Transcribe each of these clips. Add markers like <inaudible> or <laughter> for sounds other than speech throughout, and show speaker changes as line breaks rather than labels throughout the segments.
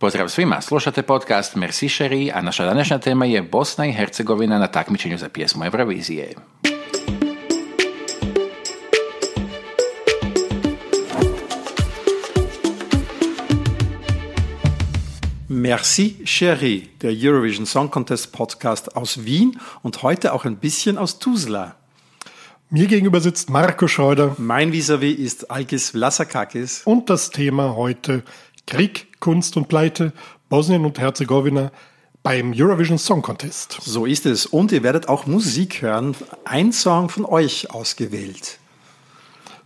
Pozdrav svima, slušate podcast Merci Sherry, a naša današnja tema je Bosna i Hercegovina na takmičenju za pjesmu Eurovizije.
Merci Chérie, der Eurovision Song Contest Podcast aus Wien und heute auch ein bisschen aus Tuzla.
Mir gegenüber sitzt Marco Schreuder.
Mein Vis-a-vis ist Alkis Vlasakakis.
Und das Thema heute Krieg, Kunst und Pleite, Bosnien und Herzegowina beim Eurovision Song Contest.
So ist es. Und ihr werdet auch Musik hören. Ein Song von euch ausgewählt.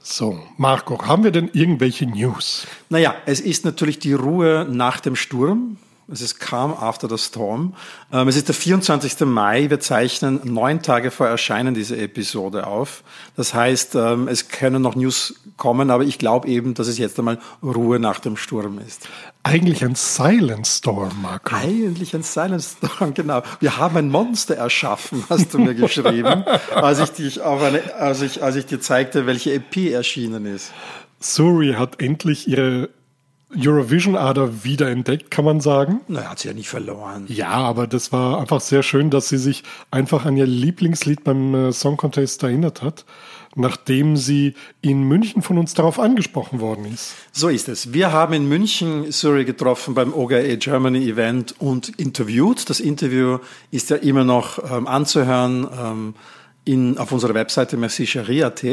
So, Marco, haben wir denn irgendwelche News?
Naja, es ist natürlich die Ruhe nach dem Sturm. Es ist Calm After the Storm. Ähm, es ist der 24. Mai. Wir zeichnen neun Tage vor Erscheinen diese Episode auf. Das heißt, ähm, es können noch News kommen, aber ich glaube eben, dass es jetzt einmal Ruhe nach dem Sturm ist.
Eigentlich ein Silent Storm, Marco.
Eigentlich ein Silent Storm, <laughs> genau. Wir haben ein Monster erschaffen, hast du mir geschrieben, <laughs> als ich dich auf eine, als ich, als ich dir zeigte, welche EP erschienen ist.
Suri hat endlich ihre Eurovision-Ader wiederentdeckt, kann man sagen.
Na, hat sie ja nicht verloren.
Ja, aber das war einfach sehr schön, dass sie sich einfach an ihr Lieblingslied beim äh, Song Contest erinnert hat, nachdem sie in München von uns darauf angesprochen worden ist.
So ist es. Wir haben in München Surrey getroffen beim OGA Germany Event und interviewt. Das Interview ist ja immer noch ähm, anzuhören ähm, in, auf unserer Webseite mercicherie.at.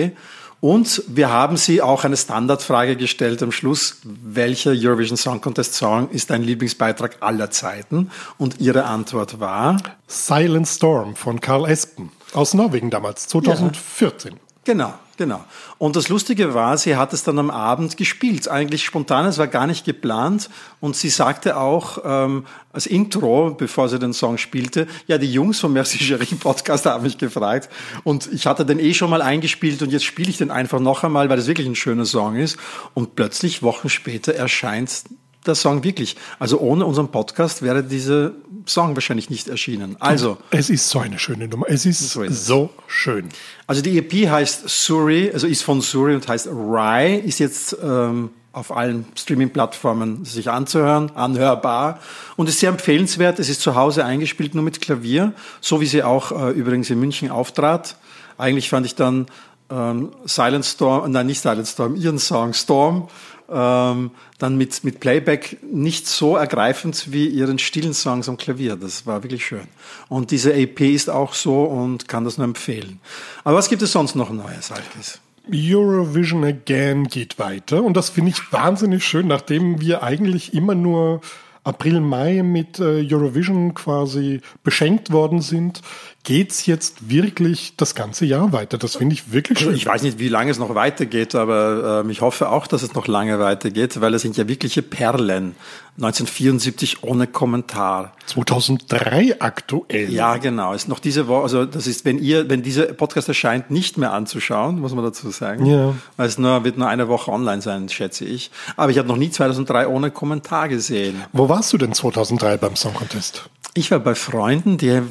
Und wir haben sie auch eine Standardfrage gestellt am Schluss, welcher Eurovision Song Contest Song ist dein Lieblingsbeitrag aller Zeiten? Und ihre Antwort war
Silent Storm von Karl Espen aus Norwegen damals, 2014.
Ja. Genau, genau. Und das Lustige war, sie hat es dann am Abend gespielt, eigentlich spontan, es war gar nicht geplant. Und sie sagte auch ähm, als Intro, bevor sie den Song spielte, ja, die Jungs vom Merci Chérie Podcast haben mich gefragt. Und ich hatte den eh schon mal eingespielt und jetzt spiele ich den einfach noch einmal, weil das wirklich ein schöner Song ist. Und plötzlich, Wochen später, erscheint der Song wirklich. Also ohne unseren Podcast wäre dieser Song wahrscheinlich nicht erschienen. Also.
Es ist so eine schöne Nummer. Es ist so, ist so schön.
Also die EP heißt Suri, also ist von Suri und heißt Rye, ist jetzt ähm, auf allen Streaming-Plattformen sich anzuhören, anhörbar und ist sehr empfehlenswert. Es ist zu Hause eingespielt, nur mit Klavier, so wie sie auch äh, übrigens in München auftrat. Eigentlich fand ich dann ähm, Silent Storm, nein, nicht Silent Storm, ihren Song Storm ähm, dann mit, mit Playback nicht so ergreifend wie ihren stillen Songs am Klavier. Das war wirklich schön. Und diese EP ist auch so und kann das nur empfehlen. Aber was gibt es sonst noch Neues, Alkis?
Eurovision Again geht weiter und das finde ich wahnsinnig schön, nachdem wir eigentlich immer nur April, Mai mit äh, Eurovision quasi beschenkt worden sind, geht's jetzt wirklich das ganze Jahr weiter. Das finde ich wirklich schön.
Ich weiß nicht, wie lange es noch weitergeht, aber ähm, ich hoffe auch, dass es noch lange weitergeht, weil es sind ja wirkliche Perlen. 1974 ohne Kommentar.
2003 aktuell.
Ja, genau. Ist noch diese Woche, also das ist, wenn ihr, wenn dieser Podcast erscheint, nicht mehr anzuschauen, muss man dazu sagen. Ja. Weil es nur, wird nur eine Woche online sein, schätze ich. Aber ich habe noch nie 2003 ohne Kommentar gesehen.
Wo warst du denn 2003 beim Song Contest?
Ich war bei Freunden, die,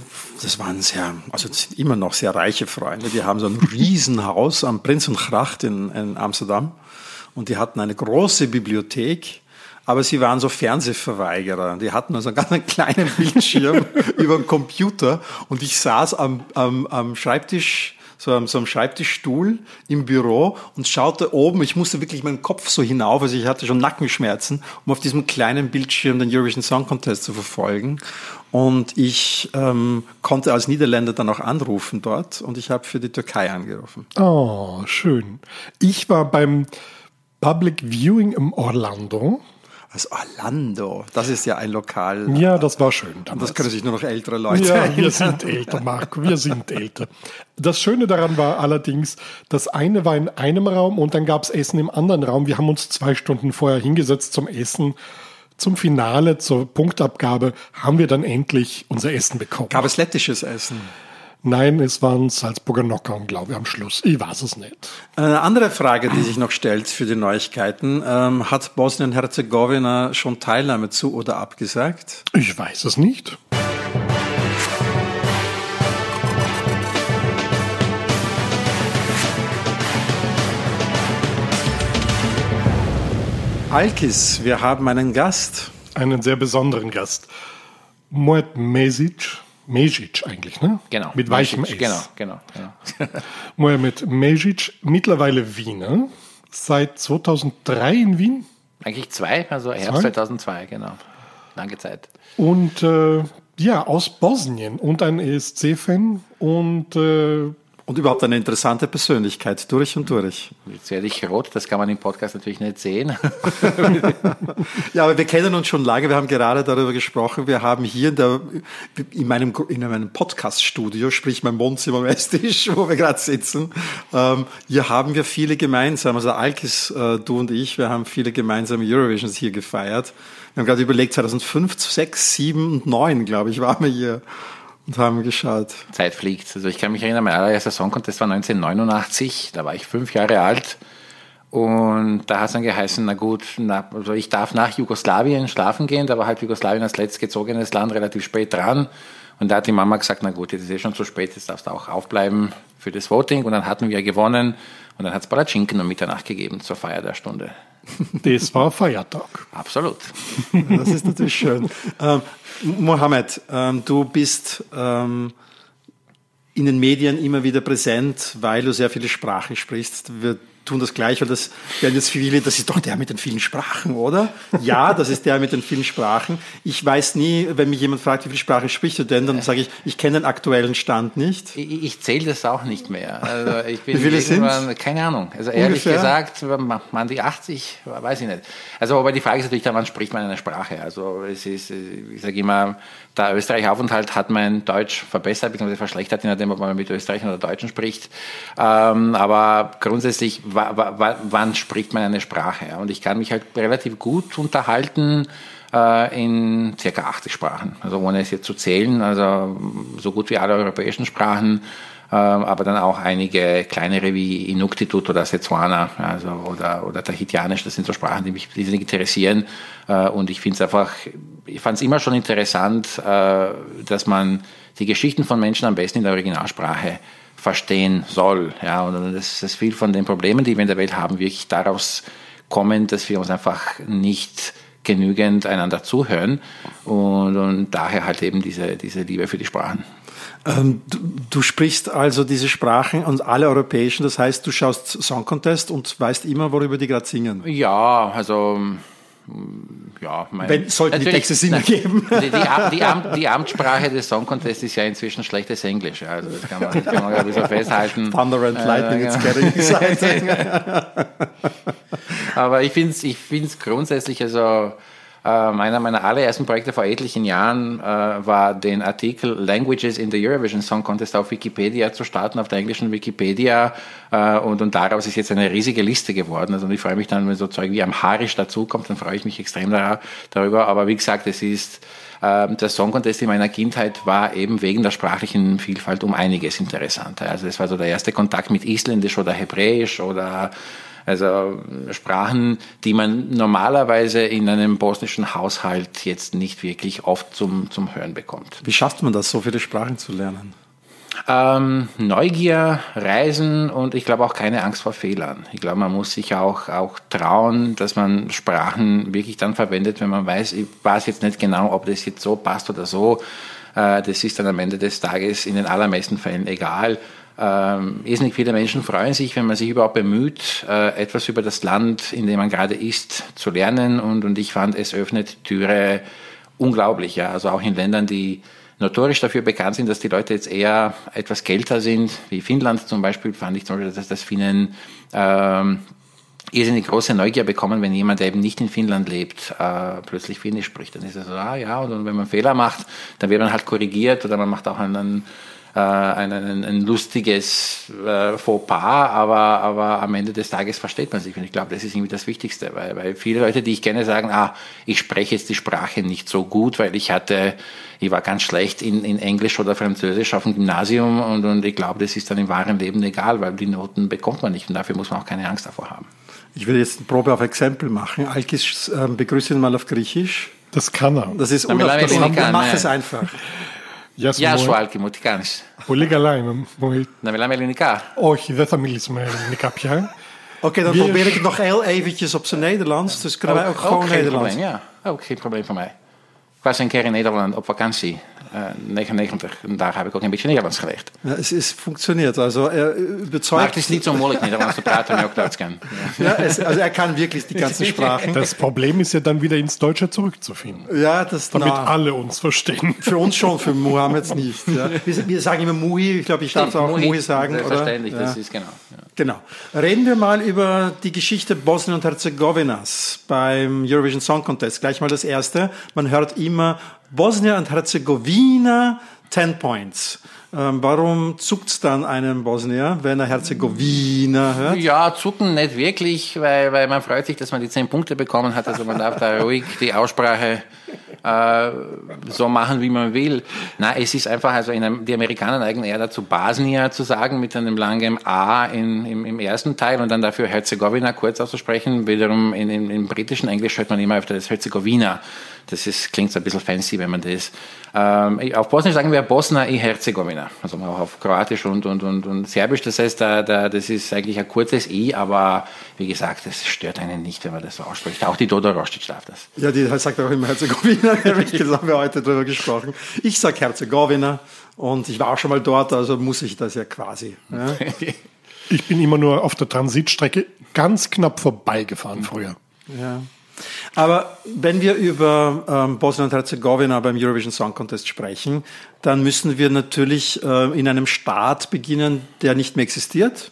das waren sehr, also das sind immer noch sehr reiche Freunde, die haben so ein Riesenhaus am Prinzengracht in, in Amsterdam und die hatten eine große Bibliothek, aber sie waren so Fernsehverweigerer. Die hatten also einen ganz kleinen Bildschirm <laughs> über den Computer und ich saß am, am, am Schreibtisch so am, so einem Schreibtischstuhl im Büro und schaute oben. Ich musste wirklich meinen Kopf so hinauf, also ich hatte schon Nackenschmerzen, um auf diesem kleinen Bildschirm den Eurovision Song Contest zu verfolgen. Und ich ähm, konnte als Niederländer dann auch anrufen dort und ich habe für die Türkei angerufen.
Oh, schön. Ich war beim Public Viewing im Orlando.
Was Orlando, das ist ja ein Lokal.
Ja, das war schön.
Damals. Und das können sich nur noch ältere Leute
Ja, erinnern. wir sind älter, Marco, wir sind älter. Das Schöne daran war allerdings, das eine war in einem Raum und dann gab es Essen im anderen Raum. Wir haben uns zwei Stunden vorher hingesetzt zum Essen zum Finale, zur Punktabgabe, haben wir dann endlich unser Essen bekommen.
Gab es lettisches Essen?
Nein, es waren Salzburger Nockern, glaube ich, am Schluss. Ich weiß es nicht.
Eine andere Frage, die sich noch stellt für die Neuigkeiten. Ähm, hat Bosnien-Herzegowina schon Teilnahme zu oder abgesagt?
Ich weiß es nicht.
Alkis, wir haben einen Gast.
einen sehr besonderen Gast. Moet Mesic, Mesic eigentlich, ne?
Genau.
Mit weichem
Mesic,
S.
Genau, genau. genau. <laughs>
Mohamed Mesic, mittlerweile Wiener, seit 2003 in Wien
Eigentlich zwei, also Herbst
Zwei?
2002, genau. Lange Zeit.
und äh, ja, aus Bosnien und ein ESC-Fan und äh,
Und überhaupt eine interessante Persönlichkeit, durch und durch.
Jetzt werde ich rot, das kann man im Podcast natürlich nicht sehen. <laughs>
Ja, aber wir kennen uns schon lange. Wir haben gerade darüber gesprochen. Wir haben hier in, der, in meinem, in meinem Podcast-Studio, sprich mein Wohnzimmer Esstisch, wo wir gerade sitzen, ähm, hier haben wir viele gemeinsam. Also Alkis, äh, du und ich, wir haben viele gemeinsame Eurovisions hier gefeiert. Wir haben gerade überlegt, 2005, 6, 7 und 9, glaube ich, waren wir hier und haben geschaut.
Zeit fliegt. Also ich kann mich erinnern, mein allererster Song Contest war 1989, da war ich fünf Jahre alt. Und da hat es dann geheißen, na gut, na, also ich darf nach Jugoslawien schlafen gehen, da war halt Jugoslawien als letztgezogenes Land relativ spät dran. Und da hat die Mama gesagt, na gut, jetzt ist eh schon zu spät, jetzt darfst du auch aufbleiben für das Voting. Und dann hatten wir gewonnen und dann hat es Palatschinken um Mitternacht gegeben zur Feier der Stunde.
Das war Feiertag.
Absolut.
Das ist natürlich schön. Ähm, Mohammed, ähm, du bist ähm, in den Medien immer wieder präsent, weil du sehr viele Sprachen sprichst. Wir tun das gleich, weil das werden jetzt viele, das ist doch der mit den vielen Sprachen, oder? Ja, das ist der mit den vielen Sprachen. Ich weiß nie, wenn mich jemand fragt, wie viele Sprachen sprichst du denn, dann sage ich, ich kenne den aktuellen Stand nicht.
Ich, ich zähle das auch nicht mehr. Also ich bin
Wie viele
irgendwann- keine Ahnung. Also ehrlich
Ungefähr?
gesagt, man die 80, weiß ich nicht. Also aber die Frage ist natürlich dann, wann spricht man eine Sprache? Also es ist, ich sage immer, der Österreich-Aufenthalt hat mein Deutsch verbessert bzw. verschlechtert, je nachdem, ob man mit Österreichern oder Deutschen spricht. Ähm, aber grundsätzlich, wann spricht man eine Sprache? Und ich kann mich halt relativ gut unterhalten äh, in circa 80 Sprachen. Also ohne es jetzt zu zählen, also so gut wie alle europäischen Sprachen, ähm, aber dann auch einige kleinere wie Inuktitut oder Setswana also, oder, oder Tahitianisch, das sind so Sprachen, die mich mich interessieren. Äh, und ich finde es einfach, ich fand es immer schon interessant, äh, dass man die Geschichten von Menschen am besten in der Originalsprache verstehen soll. Ja, und das ist viel von den Problemen, die wir in der Welt haben, wirklich daraus kommen, dass wir uns einfach nicht genügend einander zuhören und, und daher halt eben diese, diese Liebe für die Sprachen.
Ähm, du, du sprichst also diese Sprachen und alle europäischen, das heißt, du schaust Song Contest und weißt immer, worüber die gerade singen.
Ja, also ja, mein,
Wenn- sollten die Texte Sinn ergeben.
Die, die, Am- die, die Amtssprache des Song Contests ist ja inzwischen schlechtes Englisch. ja, Also das kann man, das kann man ich so festhalten.
Thunder and Lightning,
Äh,
it's getting <laughs> exciting.
Aber ich finde es ich find's grundsätzlich, also einer meiner allerersten Projekte vor etlichen Jahren äh, war den Artikel Languages in the Eurovision Song Contest auf Wikipedia zu starten, auf der englischen Wikipedia. Äh, und, und daraus ist jetzt eine riesige Liste geworden. Also und ich freue mich dann, wenn so Zeug wie Amharisch dazukommt, dann freue ich mich extrem da- darüber. Aber wie gesagt, es ist ähm, der Song Contest in meiner Kindheit war eben wegen der sprachlichen Vielfalt um einiges interessanter. Also es war so der erste Kontakt mit Isländisch oder Hebräisch oder also Sprachen, die man normalerweise in einem bosnischen Haushalt jetzt nicht wirklich oft zum, zum Hören bekommt.
Wie schafft man das, so viele Sprachen zu lernen?
Ähm, Neugier, Reisen und ich glaube auch keine Angst vor Fehlern. Ich glaube, man muss sich auch, auch trauen, dass man Sprachen wirklich dann verwendet, wenn man weiß, ich weiß jetzt nicht genau, ob das jetzt so passt oder so. Äh, das ist dann am Ende des Tages in den allermeisten Fällen egal. Ähm, irrsinnig viele Menschen freuen sich, wenn man sich überhaupt bemüht, äh, etwas über das Land, in dem man gerade ist, zu lernen. Und, und ich fand, es öffnet Türe unglaublich. Ja. Also auch in Ländern, die notorisch dafür bekannt sind, dass die Leute jetzt eher etwas kälter sind, wie Finnland zum Beispiel, fand ich zum Beispiel, dass das Finnen ähm, irrsinnig große Neugier bekommen, wenn jemand, der eben nicht in Finnland lebt, äh, plötzlich Finnisch spricht. Dann ist er so, ah ja, und, wenn man Fehler macht, dann wird man halt korrigiert oder man macht auch einen, ein, ein, ein lustiges äh, Fauxpas, aber, aber am Ende des Tages versteht man sich. Und ich glaube, das ist irgendwie das Wichtigste, weil, weil viele Leute, die ich kenne, sagen, ah, ich spreche jetzt die Sprache nicht so gut, weil ich hatte, ich war ganz schlecht in, in Englisch oder Französisch auf dem Gymnasium und, und ich glaube, das ist dann im wahren Leben egal, weil die Noten bekommt man nicht und dafür muss man auch keine Angst davor haben.
Ich will jetzt eine Probe auf Exempel machen. Alkis, ähm, begrüße ihn mal auf Griechisch.
Das kann er.
Das ist
Na, μιλάμε
unaufgehoben.
ελληνικά,
Mach
ναι.
es einfach.
Γεια σου,
Γεια
Μωέ.
σου Άλκη μου, τι κάνεις.
Πολύ καλά είμαι. Μωέ.
Να μιλάμε ελληνικά.
Όχι, δεν θα μιλήσουμε ελληνικά πια.
Oké, dan probeer ik het nog heel eventjes op zijn Nederlands. Dus kunnen wij ook gewoon
geen
Nederlands.
Probleem, ja, ook geen probleem voor mij. Ik was een keer in Nederland op vakantie, uh, 99. En daar heb ik ook een beetje Nederlands geleerd.
Ja, es, es funktioniert. Also, er überzeugt.
Maar het is niet zo moeilijk, Nederlands zu praten, wenn er auch Deutsch kann.
Ja, es, also er kann wirklich die ganzen Sprachen.
Das Problem ist ja dann wieder ins Deutsche zurückzufinden.
Ja, das
Damit
na,
alle uns verstehen.
Für uns schon, für Mohammed <laughs> nicht. Ja. Wir, wir sagen immer Muhi, ich glaube, ich darf auch Muhi sagen. Oder?
Selbstverständlich,
Ja.
das ist genau.
Genau. Reden wir mal über die Geschichte Bosnien und Herzegowinas beim Eurovision Song Contest. Gleich mal das erste. Man hört immer Bosnien und Herzegowina 10 Points. Ähm, warum zuckt's dann einem Bosnier, wenn er Herzegowina hört?
Ja, zucken nicht wirklich, weil, weil man freut sich, dass man die zehn Punkte bekommen hat. Also man darf da ruhig die Aussprache äh, so machen, wie man will. Na, es ist einfach, also in einem, die Amerikaner neigen eher dazu, Bosnia zu sagen, mit einem langen A in, im, im ersten Teil und dann dafür Herzegowina kurz auszusprechen. Wiederum in, in, im britischen Englisch hört man immer öfter das Herzegowina. Das ist, klingt so ein bisschen fancy, wenn man das. Ähm, auf Bosnisch sagen wir Bosna i Herzegowina. Also auch auf Kroatisch und, und, und, und Serbisch. Das heißt, da, da, das ist eigentlich ein kurzes I, aber wie gesagt, das stört einen nicht, wenn man das so ausspricht. Auch die Dodo Rostic darf das.
Ja, die sagt auch immer Herzegowina. <laughs> das haben wir heute drüber gesprochen. Ich sag Herzegowina und ich war auch schon mal dort, also muss ich das ja quasi. Ja. <laughs>
Ich bin immer nur auf der Transitstrecke ganz knapp vorbeigefahren früher.
Ja. Aber wenn wir über ähm, Bosnien und Herzegowina beim Eurovision Song Contest sprechen, dann müssen wir natürlich äh, in einem Staat beginnen, der nicht mehr existiert.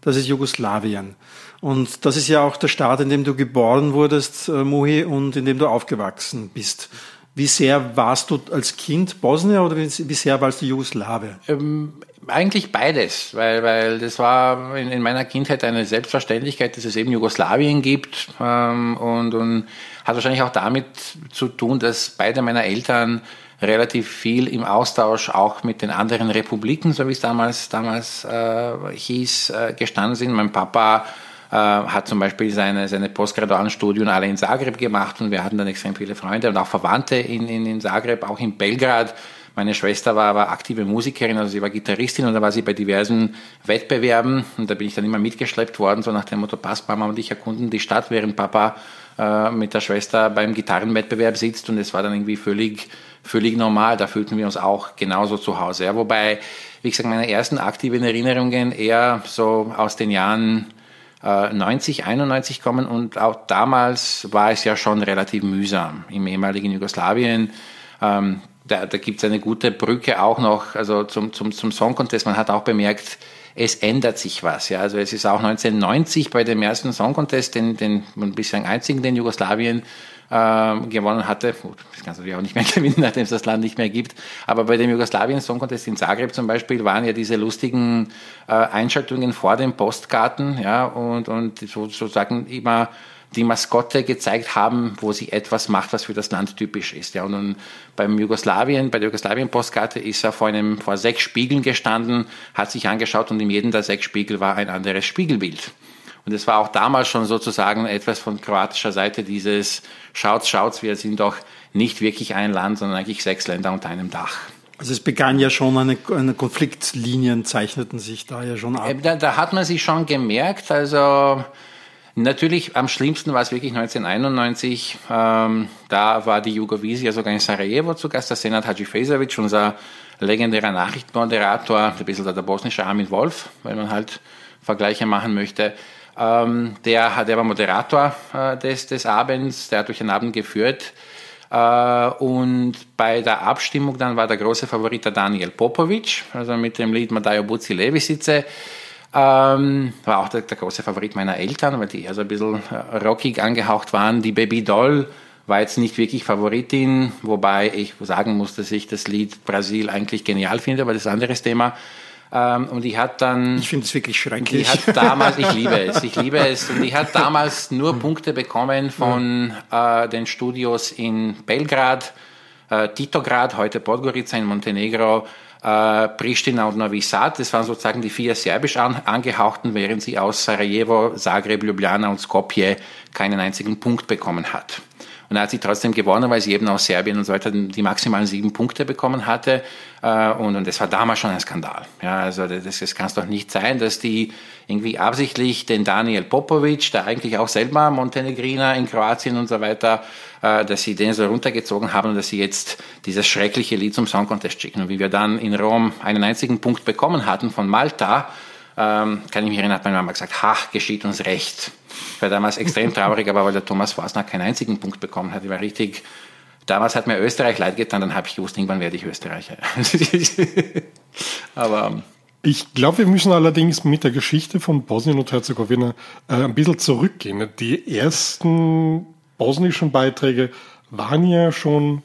Das ist Jugoslawien. Und das ist ja auch der Staat, in dem du geboren wurdest, äh, Muhi, und in dem du aufgewachsen bist. Wie sehr warst du als Kind Bosnier oder wie sehr warst du Jugoslawe?
Ähm, eigentlich beides, weil, weil das war in, in meiner Kindheit eine Selbstverständlichkeit, dass es eben Jugoslawien gibt ähm, und, und hat wahrscheinlich auch damit zu tun, dass beide meiner Eltern relativ viel im Austausch auch mit den anderen Republiken, so wie es damals, damals äh, hieß, äh, gestanden sind. Mein Papa hat zum Beispiel seine, seine postgradualen alle in Zagreb gemacht und wir hatten dann extrem viele Freunde und auch Verwandte in, in, in Zagreb, auch in Belgrad. Meine Schwester war aber aktive Musikerin, also sie war Gitarristin und da war sie bei diversen Wettbewerben und da bin ich dann immer mitgeschleppt worden, so nach dem Motto, passt Mama und ich erkunden die Stadt, während Papa äh, mit der Schwester beim Gitarrenwettbewerb sitzt und es war dann irgendwie völlig, völlig normal, da fühlten wir uns auch genauso zu Hause. Ja, wobei, wie gesagt, meine ersten aktiven Erinnerungen eher so aus den Jahren 90, 91 kommen und auch damals war es ja schon relativ mühsam im ehemaligen Jugoslawien. Ähm, da da gibt es eine gute Brücke auch noch also zum, zum, zum Song Contest. Man hat auch bemerkt, es ändert sich was. Ja? Also es ist auch 1990 bei dem ersten Song Contest, den, den bislang einzigen, den Jugoslawien ähm, gewonnen hatte. Gut, das kannst du natürlich auch nicht mehr <laughs> gewinnen, nachdem es das Land nicht mehr gibt. Aber bei dem Jugoslawien Song Contest in Zagreb zum Beispiel waren ja diese lustigen äh, Einschaltungen vor den Postkarten, ja, und, und so, sozusagen immer die Maskotte gezeigt haben, wo sie etwas macht, was für das Land typisch ist. Ja, und nun beim Jugoslawien, bei der Jugoslawien-Postkarte ist er vor einem, vor sechs Spiegeln gestanden, hat sich angeschaut und in jedem der sechs Spiegel war ein anderes Spiegelbild. Und es war auch damals schon sozusagen etwas von kroatischer Seite dieses Schaut's, schaut's, wir sind doch nicht wirklich ein Land, sondern eigentlich sechs Länder unter einem Dach.
Also es begann ja schon, eine, eine Konfliktlinien zeichneten sich da ja schon ab.
Äh, Da, da hat man sich schon gemerkt, also Natürlich am schlimmsten war es wirklich 1991. Ähm, da war die Jugovisie sogar in Sarajevo zu Gast, der Senat Hadjifezovic, unser legendärer Nachrichtenmoderator, ein bisschen der bosnische Armin Wolf, wenn man halt Vergleiche machen möchte. Ähm, der, der war Moderator äh, des, des Abends, der hat durch den Abend geführt. Äh, und bei der Abstimmung dann war der große Favorit der Daniel Popovic, also mit dem Lied Madajo Buzi Levisice. Ähm, war auch der, der große Favorit meiner Eltern, weil die eher so ein bisschen äh, rockig angehaucht waren. Die Baby Doll war jetzt nicht wirklich Favoritin, wobei ich sagen muss, dass ich das Lied Brasil eigentlich genial finde, aber das ist ein anderes Thema. Ähm, und die hat dann
Ich finde es wirklich
die
schrecklich.
hat damals, ich liebe es, ich liebe es, und die hat damals nur Punkte bekommen von äh, den Studios in Belgrad, äh, Titograd, heute Podgorica in Montenegro, äh, Pristina und Novi Sad. Das waren sozusagen die vier serbisch an, angehauchten, während sie aus Sarajevo, Zagreb, Ljubljana und Skopje keinen einzigen Punkt bekommen hat. Und er hat sie trotzdem gewonnen, weil sie eben aus Serbien und so weiter die maximalen sieben Punkte bekommen hatte. Äh, und, und das war damals schon ein Skandal. Ja, also das, das kann es doch nicht sein, dass die irgendwie absichtlich den Daniel Popovic, der eigentlich auch selber Montenegriner in Kroatien und so weiter, äh, dass sie den so runtergezogen haben und dass sie jetzt dieses schreckliche Lied zum Song Contest schicken. Und wie wir dann in Rom einen einzigen Punkt bekommen hatten von Malta, ähm, kann ich mich erinnern, hat meine Mama gesagt, ha, geschieht uns recht. Ich war damals extrem traurig, aber weil der Thomas Fasner keinen einzigen Punkt bekommen hat, ich war richtig, damals hat mir Österreich leid getan, dann habe ich gewusst, irgendwann werde ich Österreicher. <laughs>
aber ähm, ich glaube, wir müssen allerdings mit der Geschichte von Bosnien und Herzegowina äh, ein bisschen zurückgehen. Die ersten bosnischen Beiträge waren ja schon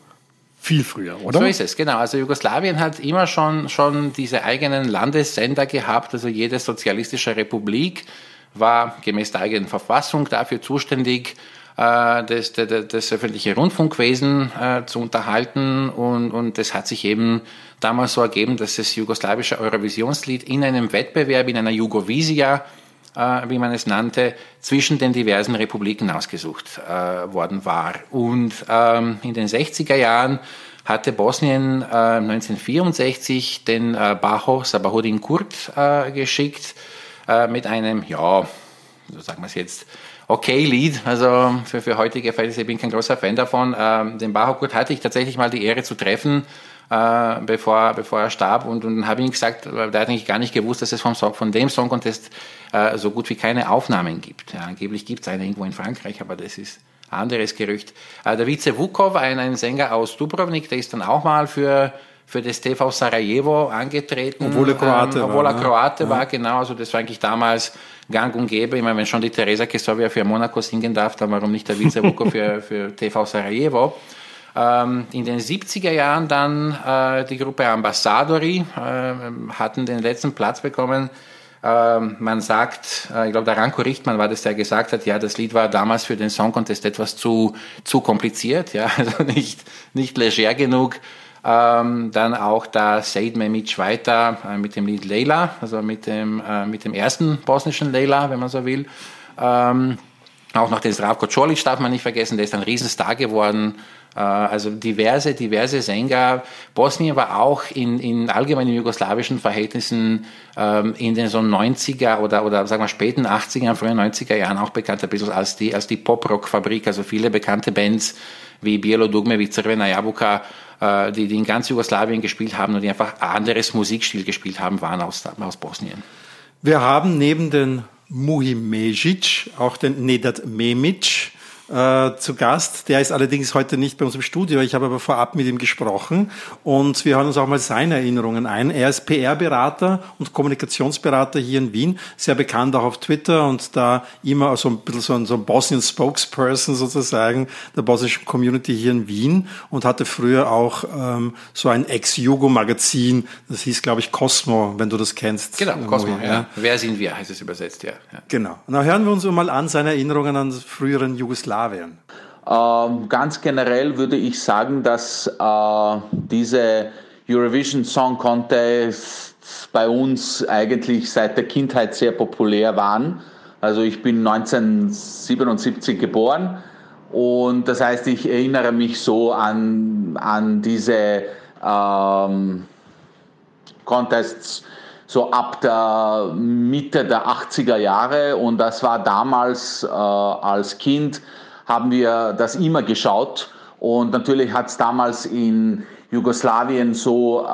viel früher, oder?
So ist es, genau. Also Jugoslawien hat immer schon, schon diese eigenen Landessender gehabt. Also jede sozialistische Republik war gemäß der eigenen Verfassung dafür zuständig, äh, das, das, das öffentliche Rundfunkwesen äh, zu unterhalten. Und, und das hat sich eben damals so ergeben, dass das jugoslawische Eurovisionslied in einem Wettbewerb, in einer Jugovisia, wie man es nannte, zwischen den diversen Republiken ausgesucht äh, worden war. Und ähm, in den 60er Jahren hatte Bosnien äh, 1964 den äh, Baho Sabahudin Kurt äh, geschickt äh, mit einem, ja, so sagen wir es jetzt, okay Lied, also für, für heutige Verhältnisse, ich bin kein großer Fan davon. Ähm, den Baho Kurt hatte ich tatsächlich mal die Ehre zu treffen äh, bevor, bevor er starb. Und, und dann habe ich ihm gesagt, der hat eigentlich gar nicht gewusst, dass es vom Song, von dem Song Contest äh, so gut wie keine Aufnahmen gibt. Ja, angeblich gibt es eine irgendwo in Frankreich, aber das ist anderes Gerücht. Äh, der Vice Vukov, ein, ein Sänger aus Dubrovnik, der ist dann auch mal für für das TV Sarajevo angetreten.
Obwohl er Kroate
ähm, obwohl er Kroate war, ne? war, genau. Also das war eigentlich damals gang und gäbe. Ich meine, wenn schon die Teresa Kesovia für Monaco singen darf, dann warum nicht der Vice Vukov für, für TV Sarajevo? Ähm, in den 70er Jahren dann äh, die Gruppe Ambassadori äh, hatten den letzten Platz bekommen. Ähm, man sagt, äh, ich glaube, der Ranko Richtmann war das, der gesagt hat, ja, das Lied war damals für den Song Contest etwas zu, zu kompliziert, ja, <laughs> also nicht, nicht leger genug. Ähm, dann auch da Said Memic weiter mit dem Lied Leila, also mit dem, mit dem ersten bosnischen Leila, wenn man so will. Auch noch den Zdravko Čolic darf man nicht vergessen, der ist ein Riesenstar geworden. Äh, also diverse, diverse Sänger. Bosnien war auch in, in allgemeinen jugoslawischen Verhältnissen ähm, in den so 90er oder, oder sagen wir späten 80er, frühen 90er Jahren auch bekannt, ein bisschen als die, als die Pop-Rock-Fabrik. Also viele bekannte Bands wie Bielo Dugme, wie Crvena Jabuka, äh, die, die in ganz Jugoslawien gespielt haben und die einfach anderes Musikstil gespielt haben, waren aus, aus Bosnien.
Wir haben neben den Muhi Mejic auch den Nedat Memic, äh, zu Gast. Der ist allerdings heute nicht bei uns im Studio. Ich habe aber vorab mit ihm gesprochen und wir hören uns auch mal seine Erinnerungen ein. Er ist PR-Berater und Kommunikationsberater hier in Wien, sehr bekannt auch auf Twitter und da immer so ein bisschen so ein, so ein Bosnien-Spokesperson sozusagen der bosnischen Community hier in Wien und hatte früher auch ähm, so ein Ex-Jugo-Magazin, das hieß, glaube ich, Cosmo, wenn du das kennst.
Genau, Cosmo, ja. ja. Wer sind wir, heißt es übersetzt, ja. ja.
Genau. Na, hören wir uns mal an seine Erinnerungen an früheren Jugoslawien Jugoslawien?
Ähm, ganz generell würde ich sagen, dass äh, diese Eurovision Song Contest bei uns eigentlich seit der Kindheit sehr populär waren. Also ich bin 1977 geboren und das heißt, ich erinnere mich so an, an diese ähm, Contests so ab der Mitte der 80er Jahre und das war damals äh, als Kind haben wir das immer geschaut. Und natürlich hat es damals in Jugoslawien so äh,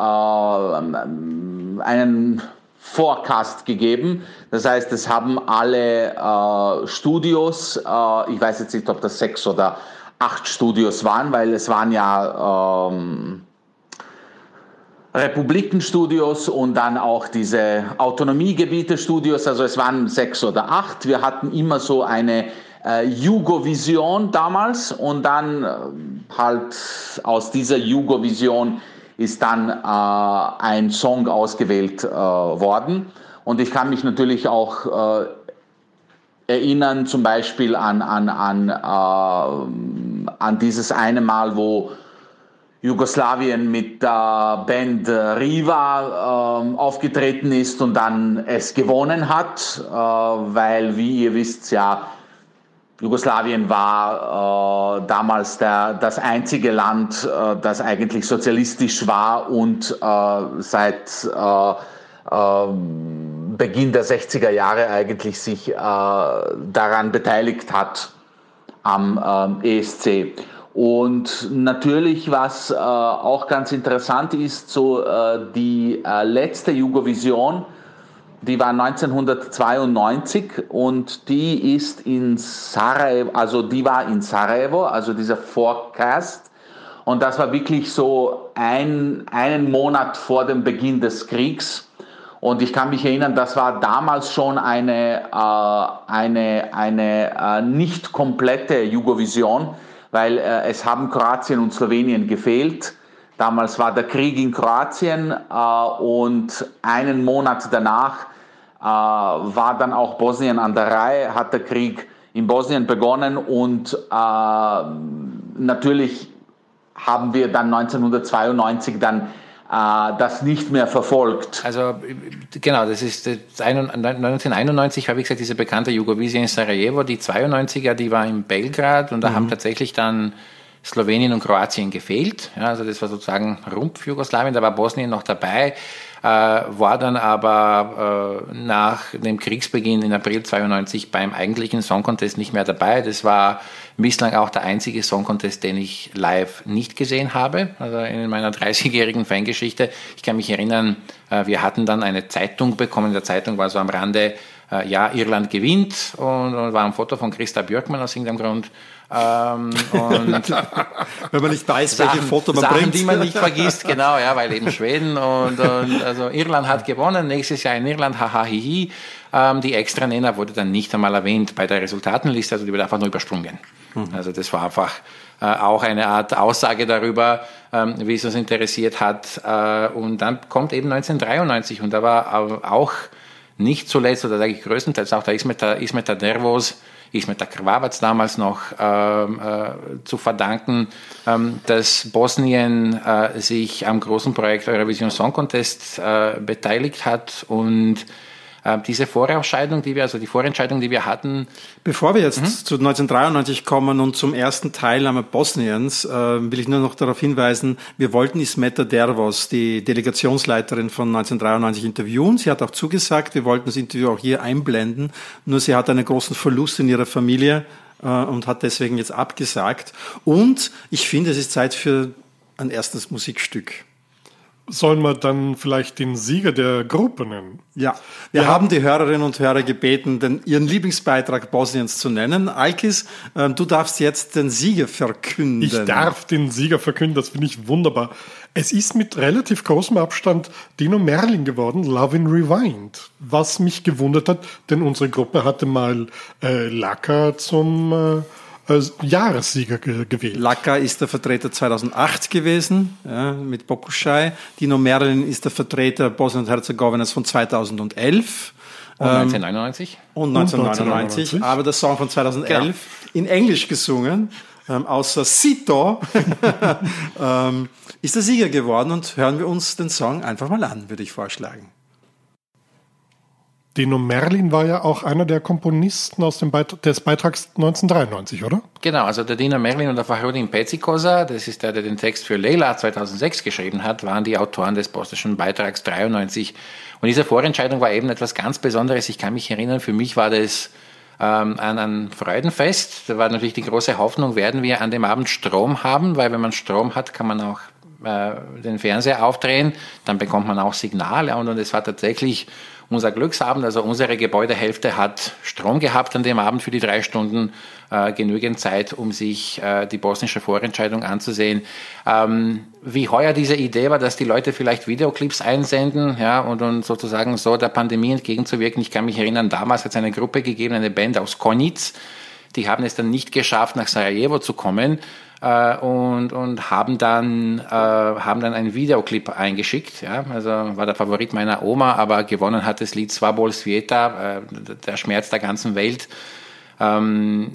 einen Forecast gegeben. Das heißt, es haben alle äh, Studios, äh, ich weiß jetzt nicht, ob das sechs oder acht Studios waren, weil es waren ja ähm, Republikenstudios und dann auch diese Autonomiegebiete-Studios, also es waren sechs oder acht. Wir hatten immer so eine äh, Jugovision damals und dann äh, halt aus dieser Jugovision ist dann äh, ein Song ausgewählt äh, worden. Und ich kann mich natürlich auch äh, erinnern, zum Beispiel an, an, an, äh, an dieses eine Mal, wo Jugoslawien mit der Band Riva äh, aufgetreten ist und dann es gewonnen hat, äh, weil, wie ihr wisst, ja, Jugoslawien war äh, damals der, das einzige Land, äh, das eigentlich sozialistisch war und äh, seit äh, ähm, Beginn der 60er Jahre eigentlich sich äh, daran beteiligt hat am ähm, ESC. Und natürlich, was äh, auch ganz interessant ist, so die letzte Jugovision, die war 1992 und die ist in Sarajevo, also die war in Sarajevo, also dieser Forecast. Und das war wirklich so ein, einen Monat vor dem Beginn des Kriegs. Und ich kann mich erinnern, das war damals schon eine, äh, eine, eine äh, nicht komplette Jugovision, weil äh, es haben Kroatien und Slowenien gefehlt. Damals war der Krieg in Kroatien äh, und einen Monat danach äh, war dann auch Bosnien an der Reihe, hat der Krieg in Bosnien begonnen und äh, natürlich haben wir dann 1992 dann äh, das nicht mehr verfolgt.
Also genau, das ist 1991 habe ich gesagt, diese bekannte Jugovision in Sarajevo, die 92er, die war in Belgrad und da mhm. haben tatsächlich dann Slowenien und Kroatien gefehlt. Ja, also das war sozusagen Rumpf Jugoslawien, da war Bosnien noch dabei. Äh, war dann aber äh, nach dem Kriegsbeginn in April 92 beim eigentlichen Song Contest nicht mehr dabei. Das war bislang auch der einzige Song Contest, den ich live nicht gesehen habe, also in meiner 30-jährigen Fangeschichte. Ich kann mich erinnern, äh, wir hatten dann eine Zeitung bekommen. In der Zeitung war so am Rande, ja, Irland gewinnt und, und war ein Foto von Christa Björkmann aus irgendeinem Grund.
Ähm, und Wenn man nicht weiß, welche Foto man
Sachen,
bringt.
die man nicht vergisst, genau, ja, weil eben Schweden und, und also Irland hat gewonnen, nächstes Jahr in Irland, haha, hihi. Ähm, die Extranenner wurde dann nicht einmal erwähnt bei der Resultatenliste, also die wird einfach nur übersprungen. Mhm. Also das war einfach äh, auch eine Art Aussage darüber, ähm, wie es uns interessiert hat. Äh, und dann kommt eben 1993 und da war auch nicht zuletzt, oder sage ich größtenteils auch der Ismeta, Ismeta Nervos, ist mit damals noch ähm, äh, zu verdanken, ähm, dass Bosnien äh, sich am großen Projekt Eurovision Song Contest äh, beteiligt hat und diese Vorausscheidung, die wir, also die Vorentscheidung, die wir hatten.
Bevor wir jetzt mhm. zu 1993 kommen und zum ersten Teilnahme Bosniens, äh, will ich nur noch darauf hinweisen, wir wollten Ismeta Dervos, die Delegationsleiterin von 1993, interviewen. Sie hat auch zugesagt, wir wollten das Interview auch hier einblenden, nur sie hat einen großen Verlust in ihrer Familie äh, und hat deswegen jetzt abgesagt. Und ich finde, es ist Zeit für ein erstes Musikstück.
Sollen wir dann vielleicht den Sieger der Gruppe nennen?
Ja, wir, wir haben die Hörerinnen und Hörer gebeten, den, ihren Lieblingsbeitrag Bosniens zu nennen. Alkis, äh, du darfst jetzt den Sieger verkünden.
Ich darf den Sieger verkünden, das finde ich wunderbar. Es ist mit relativ großem Abstand Dino Merlin geworden, Love in Rewind. Was mich gewundert hat, denn unsere Gruppe hatte mal äh, Lacker zum... Äh, als Jahressieger gewählt.
Laka ist der Vertreter 2008 gewesen ja, mit Bokuschai. Dino Merlin ist der Vertreter Bosnien und Herzegowinas von 2011.
Und 1999.
Ähm, und 1999. 1999. Aber der Song von 2011 genau. in Englisch gesungen, ähm, außer Sito, <laughs> ähm, ist der Sieger geworden. Und hören wir uns den Song einfach mal an, würde ich vorschlagen.
Dino Merlin war ja auch einer der Komponisten aus dem Beitrag, des Beitrags 1993, oder?
Genau, also der Dino Merlin und der Fahrodin Petsikosa, das ist der, der den Text für Leila 2006 geschrieben hat, waren die Autoren des bosnischen Beitrags 93. Und diese Vorentscheidung war eben etwas ganz Besonderes. Ich kann mich erinnern, für mich war das ähm, an ein Freudenfest. Da war natürlich die große Hoffnung, werden wir an dem Abend Strom haben, weil wenn man Strom hat, kann man auch äh, den Fernseher aufdrehen, dann bekommt man auch Signale und es war tatsächlich unser Glücksabend, also unsere Gebäudehälfte hat Strom gehabt an dem Abend für die drei Stunden, äh, genügend Zeit, um sich äh, die bosnische Vorentscheidung anzusehen. Ähm, wie heuer diese Idee war, dass die Leute vielleicht Videoclips einsenden, ja, und, und sozusagen so der Pandemie entgegenzuwirken. Ich kann mich erinnern, damals hat es eine Gruppe gegeben, eine Band aus Konitz, die haben es dann nicht geschafft, nach Sarajevo zu kommen äh, und, und haben dann, äh, haben dann einen Videoclip eingeschickt. Ja? Also war der Favorit meiner Oma, aber gewonnen hat das Lied Swabol Svieta, äh, der Schmerz der ganzen Welt. Ähm,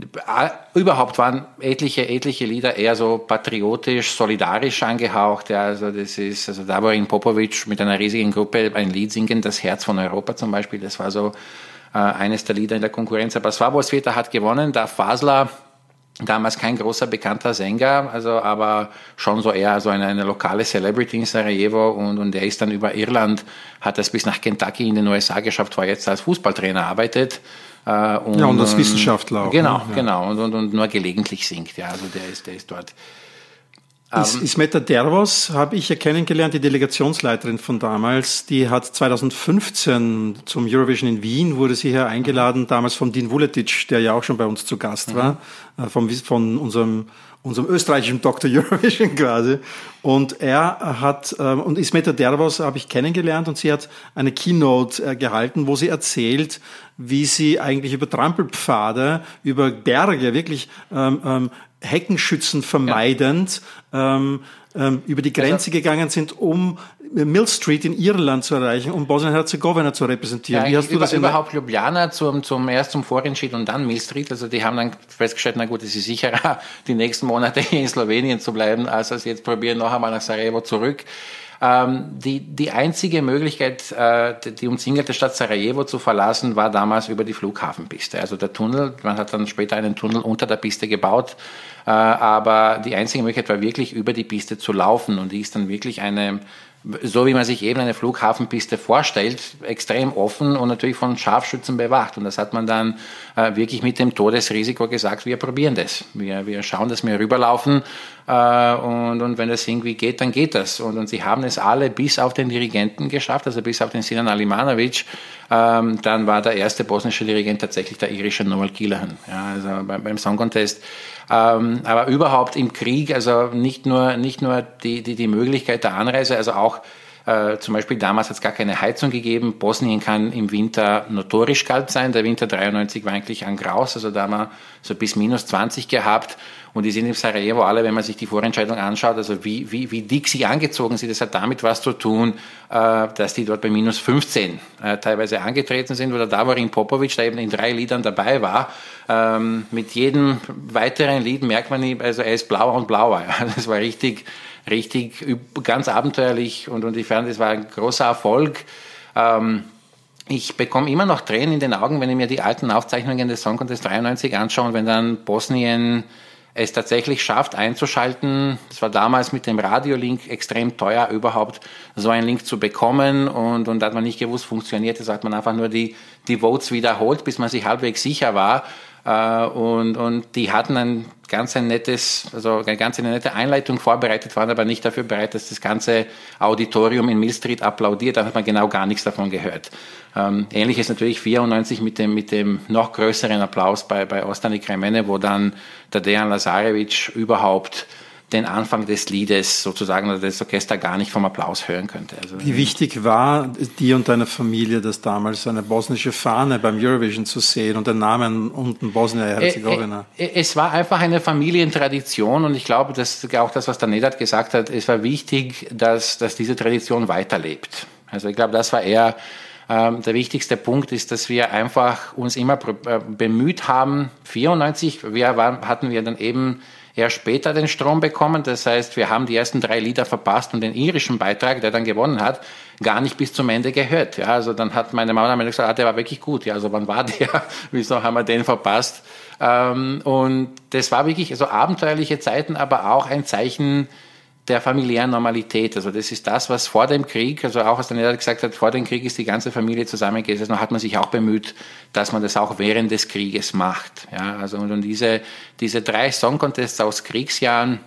überhaupt waren etliche, etliche Lieder eher so patriotisch, solidarisch angehaucht. Ja, also das ist, also Davorin Popovic mit einer riesigen Gruppe ein Lied singen, das Herz von Europa zum Beispiel, das war so eines der Lieder in der Konkurrenz. Aber Svabo Sveta hat gewonnen, da Fasler damals kein großer bekannter Sänger, also aber schon so eher so eine, eine lokale Celebrity in Sarajevo und, und der ist dann über Irland, hat es bis nach Kentucky in den USA geschafft, wo er jetzt als Fußballtrainer arbeitet.
Äh, und, ja, und als Wissenschaftler
auch. Genau, ne? genau. Und, und, und nur gelegentlich singt, ja. Also der ist, der ist dort.
Is, ähm, Ismeta Dervos habe ich ja kennengelernt, die Delegationsleiterin von damals. Die hat 2015 zum Eurovision in Wien, wurde sie hier eingeladen, damals von Dean Vuletic, der ja auch schon bei uns zu Gast war, mhm. von, von unserem, unserem österreichischen Dr. <laughs> Eurovision quasi. Und er hat, ähm, und Ismeta Dervos habe ich kennengelernt und sie hat eine Keynote äh, gehalten, wo sie erzählt, wie sie eigentlich über Trampelpfade, über Berge wirklich ähm, ähm, Heckenschützen vermeidend ja. ähm, ähm, über die Grenze also, gegangen sind, um Mill Street in Irland zu erreichen, um Bosnien-Herzegowina zu repräsentieren.
Ja, Wie hast du über, das überhaupt Ljubljana zum, zum erst zum Vorentscheid und dann Mill Street? Also die haben dann festgestellt, na gut, es ist sicherer, <laughs> die nächsten Monate hier in Slowenien zu bleiben, als als jetzt probieren noch einmal nach Sarajevo zurück. Ähm, die, die einzige Möglichkeit, äh, die umzingelte Stadt Sarajevo zu verlassen, war damals über die Flughafenpiste. Also der Tunnel, man hat dann später einen Tunnel unter der Piste gebaut, äh, aber die einzige Möglichkeit war wirklich über die Piste zu laufen und die ist dann wirklich eine so wie man sich eben eine Flughafenpiste vorstellt, extrem offen und natürlich von Scharfschützen bewacht. Und das hat man dann äh, wirklich mit dem Todesrisiko gesagt, wir probieren das. Wir, wir schauen, dass wir rüberlaufen äh, und, und wenn das irgendwie geht, dann geht das. Und, und sie haben es alle bis auf den Dirigenten geschafft, also bis auf den Sinan Alimanovic. Ähm, dann war der erste bosnische Dirigent tatsächlich der irische Noel Killahan, ja, also beim, beim Song Contest. Ähm, aber überhaupt im Krieg, also nicht nur, nicht nur die, die, die Möglichkeit der Anreise, also auch äh, zum Beispiel damals hat es gar keine Heizung gegeben. Bosnien kann im Winter notorisch kalt sein. Der Winter 93 war eigentlich ein Graus, also da haben wir so bis minus 20 gehabt. Und die sind im Sarajevo alle, wenn man sich die Vorentscheidung anschaut, also wie, wie, wie dick sie angezogen sind, das hat damit was zu tun, äh, dass die dort bei minus 15 äh, teilweise angetreten sind, oder Davorin Popovic da eben in drei Liedern dabei war. Ähm, mit jedem weiteren Lied merkt man, also er ist blauer und blauer. <laughs> Das war richtig, richtig ganz abenteuerlich und, und ich fand, es war ein großer Erfolg. Ähm, ich bekomme immer noch Tränen in den Augen, wenn ich mir die alten Aufzeichnungen des Song Contest 93 anschaue und wenn dann Bosnien es tatsächlich schafft einzuschalten. Es war damals mit dem Radiolink extrem teuer, überhaupt so einen Link zu bekommen und, und da hat man nicht gewusst, funktioniert es, hat man einfach nur die, die Votes wiederholt, bis man sich halbwegs sicher war. Äh, und, und die hatten ein ganz ein nettes, also eine ganz eine nette Einleitung vorbereitet, waren aber nicht dafür bereit, dass das ganze Auditorium in Mill Street applaudiert. Dann hat man genau gar nichts davon gehört. Ähm, ähnlich ist natürlich 94 mit dem, mit dem noch größeren Applaus bei, bei Ostani Kremene, wo dann der Dejan Lazarevic überhaupt den Anfang des Liedes sozusagen oder das Orchester gar nicht vom Applaus hören könnte.
Also, Wie wichtig war dir und deiner Familie das damals, eine bosnische Fahne beim Eurovision zu sehen und den Namen unten Bosnien-Herzegowina?
Äh, äh, es war einfach eine Familientradition und ich glaube, dass auch das, was der Nedat gesagt hat, es war wichtig, dass, dass diese Tradition weiterlebt. Also ich glaube, das war eher ähm, der wichtigste Punkt ist, dass wir einfach uns immer äh, bemüht haben. 94 wir waren, hatten wir dann eben erst später den Strom bekommen. Das heißt, wir haben die ersten drei Lieder verpasst und den irischen Beitrag, der dann gewonnen hat, gar nicht bis zum Ende gehört. Ja, also dann hat meine Mama mir gesagt, ah, der war wirklich gut. Ja, also wann war <laughs> der? Wieso haben wir den verpasst? Ähm, und das war wirklich so abenteuerliche Zeiten, aber auch ein Zeichen der familiären Normalität. Also das ist das, was vor dem Krieg, also auch als der Neder gesagt hat, vor dem Krieg ist die ganze Familie zusammengesessen und hat man sich auch bemüht, dass man das auch während des Krieges macht. Ja, also und diese, diese drei Song Contests aus Kriegsjahren,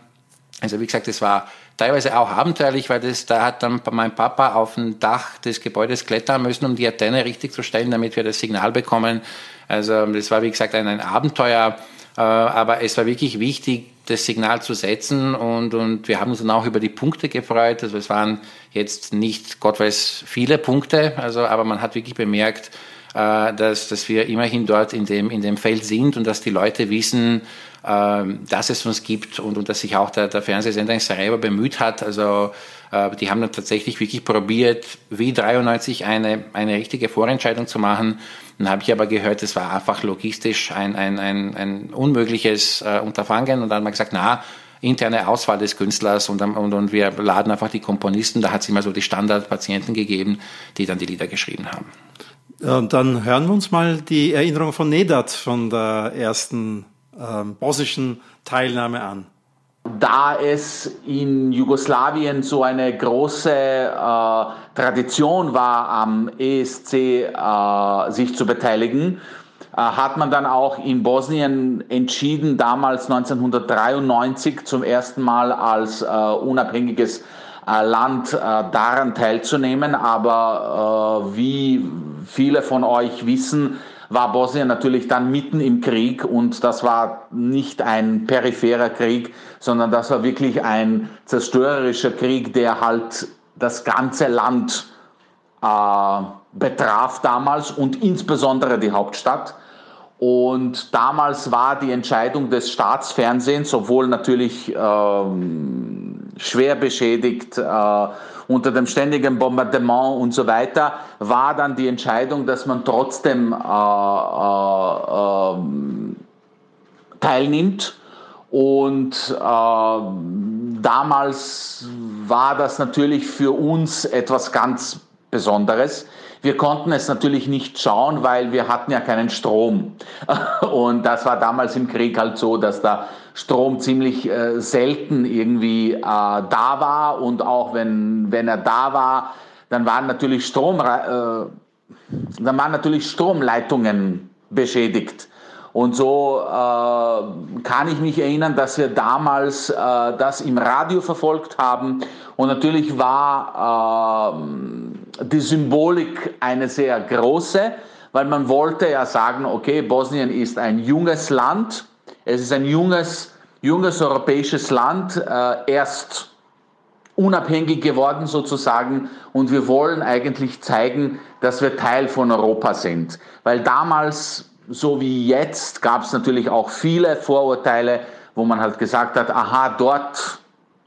also wie gesagt, das war teilweise auch abenteuerlich, weil das, da hat dann mein Papa auf dem Dach des Gebäudes klettern müssen, um die Antenne richtig zu stellen, damit wir das Signal bekommen. Also das war, wie gesagt, ein, ein Abenteuer, äh, aber es war wirklich wichtig, das Signal zu setzen und, und wir haben uns dann auch über die Punkte gefreut. Also es waren jetzt nicht, Gott weiß, viele Punkte, also, aber man hat wirklich bemerkt, äh, dass, dass wir immerhin dort in dem, in dem Feld sind und dass die Leute wissen, äh, dass es uns gibt und, und dass sich auch der, der Fernsehsender in Sarajevo bemüht hat. Also die haben dann tatsächlich wirklich probiert, wie 93 eine, eine richtige Vorentscheidung zu machen dann habe ich aber gehört, es war einfach logistisch ein, ein, ein, ein unmögliches äh, Unterfangen. Und dann haben wir gesagt, na, interne Auswahl des Künstlers und, und, und wir laden einfach die Komponisten. Da hat es immer so die Standardpatienten gegeben, die dann die Lieder geschrieben haben.
Und dann hören wir uns mal die Erinnerung von Nedat von der ersten ähm, bosnischen Teilnahme an.
Da es in Jugoslawien so eine große äh, Tradition war, am ESC äh, sich zu beteiligen, äh, hat man dann auch in Bosnien entschieden, damals 1993 zum ersten Mal als äh, unabhängiges äh, Land äh, daran teilzunehmen. Aber wie viele von euch wissen, war Bosnien natürlich dann mitten im Krieg und das war nicht ein peripherer Krieg, sondern das war wirklich ein zerstörerischer Krieg, der halt das ganze Land äh, betraf damals und insbesondere die Hauptstadt. Und damals war die Entscheidung des Staatsfernsehens, obwohl natürlich ähm, schwer beschädigt, äh, unter dem ständigen Bombardement und so weiter, war dann die Entscheidung, dass man trotzdem äh, äh, teilnimmt. Und äh, damals war das natürlich für uns etwas ganz Besonderes. Wir konnten es natürlich nicht schauen, weil wir hatten ja keinen Strom. <laughs> Und das war damals im Krieg halt so, dass da Strom ziemlich äh, selten irgendwie äh, da war und auch wenn, wenn er da war, dann waren natürlich Strom, äh, dann waren natürlich Stromleitungen beschädigt. Und so äh, kann ich mich erinnern, dass wir damals äh, das im Radio verfolgt haben. Und natürlich war äh, die Symbolik eine sehr große, weil man wollte ja sagen, okay, Bosnien ist ein junges Land es ist ein junges, junges europäisches Land, äh, erst unabhängig geworden sozusagen und wir wollen eigentlich zeigen, dass wir Teil von Europa sind. Weil damals, so wie jetzt, gab es natürlich auch viele Vorurteile, wo man halt gesagt hat, aha, dort,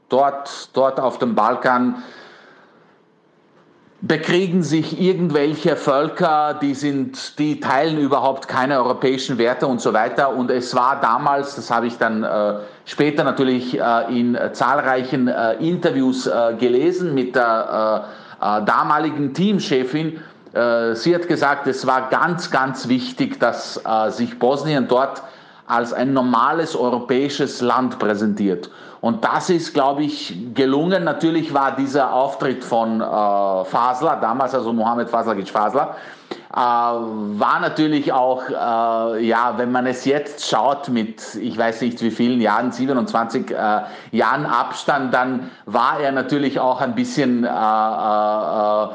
dort, dort auf dem Balkan bekriegen sich irgendwelche Völker, die sind, die teilen überhaupt keine europäischen Werte und so weiter. Und es war damals, das habe ich dann äh, später natürlich äh, in zahlreichen äh, Interviews äh, gelesen mit der äh, äh, damaligen Teamchefin. sie hat gesagt, es war ganz, ganz wichtig, dass sich Bosnien dort als ein normales europäisches Land präsentiert. Und das ist, glaube ich, gelungen. Natürlich war dieser Auftritt von äh, Fasler, damals also Mohamed Faslagic Fasler, äh, war natürlich auch, äh, ja, wenn man es jetzt schaut mit, ich weiß nicht wie vielen Jahren, 27 äh, Jahren Abstand, dann war er natürlich auch ein bisschen äh, äh,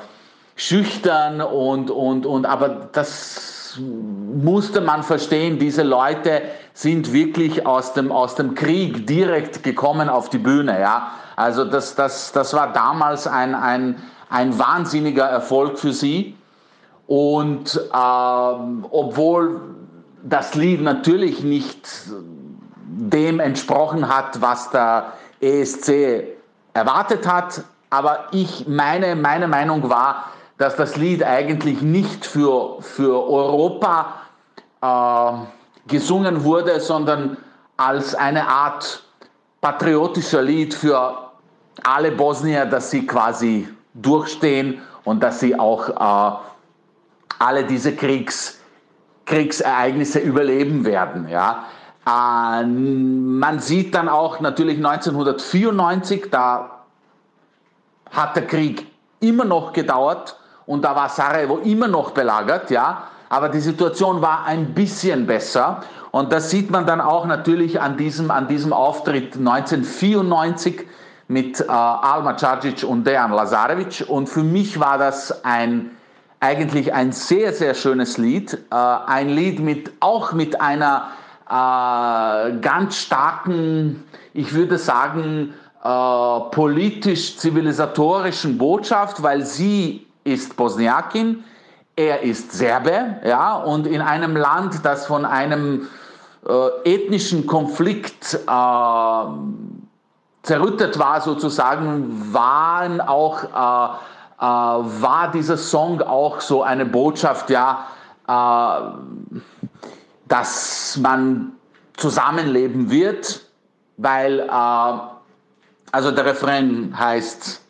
schüchtern und, und, und, aber das musste man verstehen, diese Leute, sind wirklich aus dem, aus dem Krieg direkt gekommen auf die Bühne. Ja? Also das, das, das war damals ein, ein, ein wahnsinniger Erfolg für sie. Und ähm, obwohl das Lied natürlich nicht dem entsprochen hat, was der ESC erwartet hat, aber ich meine, meine Meinung war, dass das Lied eigentlich nicht für, für Europa äh, gesungen wurde, sondern als eine Art patriotischer Lied für alle Bosnier, dass sie quasi durchstehen und dass sie auch äh, alle diese Kriegs, Kriegsereignisse überleben werden. Ja. Äh, man sieht dann auch natürlich 1994, da hat der Krieg immer noch gedauert und da war Sarajevo immer noch belagert. Ja aber die Situation war ein bisschen besser. Und das sieht man dann auch natürlich an diesem, an diesem Auftritt 1994 mit äh, Alma Cacic und Dejan Lazarevic. Und für mich war das ein, eigentlich ein sehr, sehr schönes Lied. Äh, ein Lied mit, auch mit einer äh, ganz starken, ich würde sagen, äh, politisch-zivilisatorischen Botschaft, weil sie ist Bosniakin, er ist Serbe, ja, und in einem Land, das von einem äh, ethnischen Konflikt äh, zerrüttet war, sozusagen, waren auch, äh, äh war dieser Song auch so eine Botschaft, ja, äh, dass man zusammenleben wird, weil, äh, also der Refrain heißt,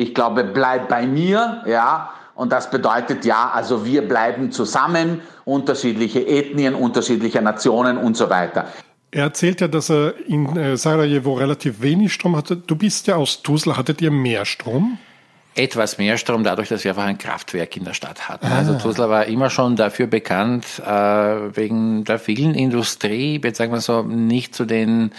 ich glaube, bleib bei mir, ja, Und das bedeutet ja, also wir bleiben zusammen, unterschiedliche Ethnien, unterschiedliche Nationen und so weiter.
Er erzählt ja, dass er in äh, Sarajevo relativ wenig Strom hatte. Du bist ja aus Tuzla. Hattet ihr mehr Strom?
etwas mehr Strom, dadurch, dass wir einfach ein Kraftwerk in der Stadt hatten. Ah. Also Tuzla war immer schon dafür bekannt, äh, wegen der vielen Industrie, jetzt sagen wir so, nicht zu den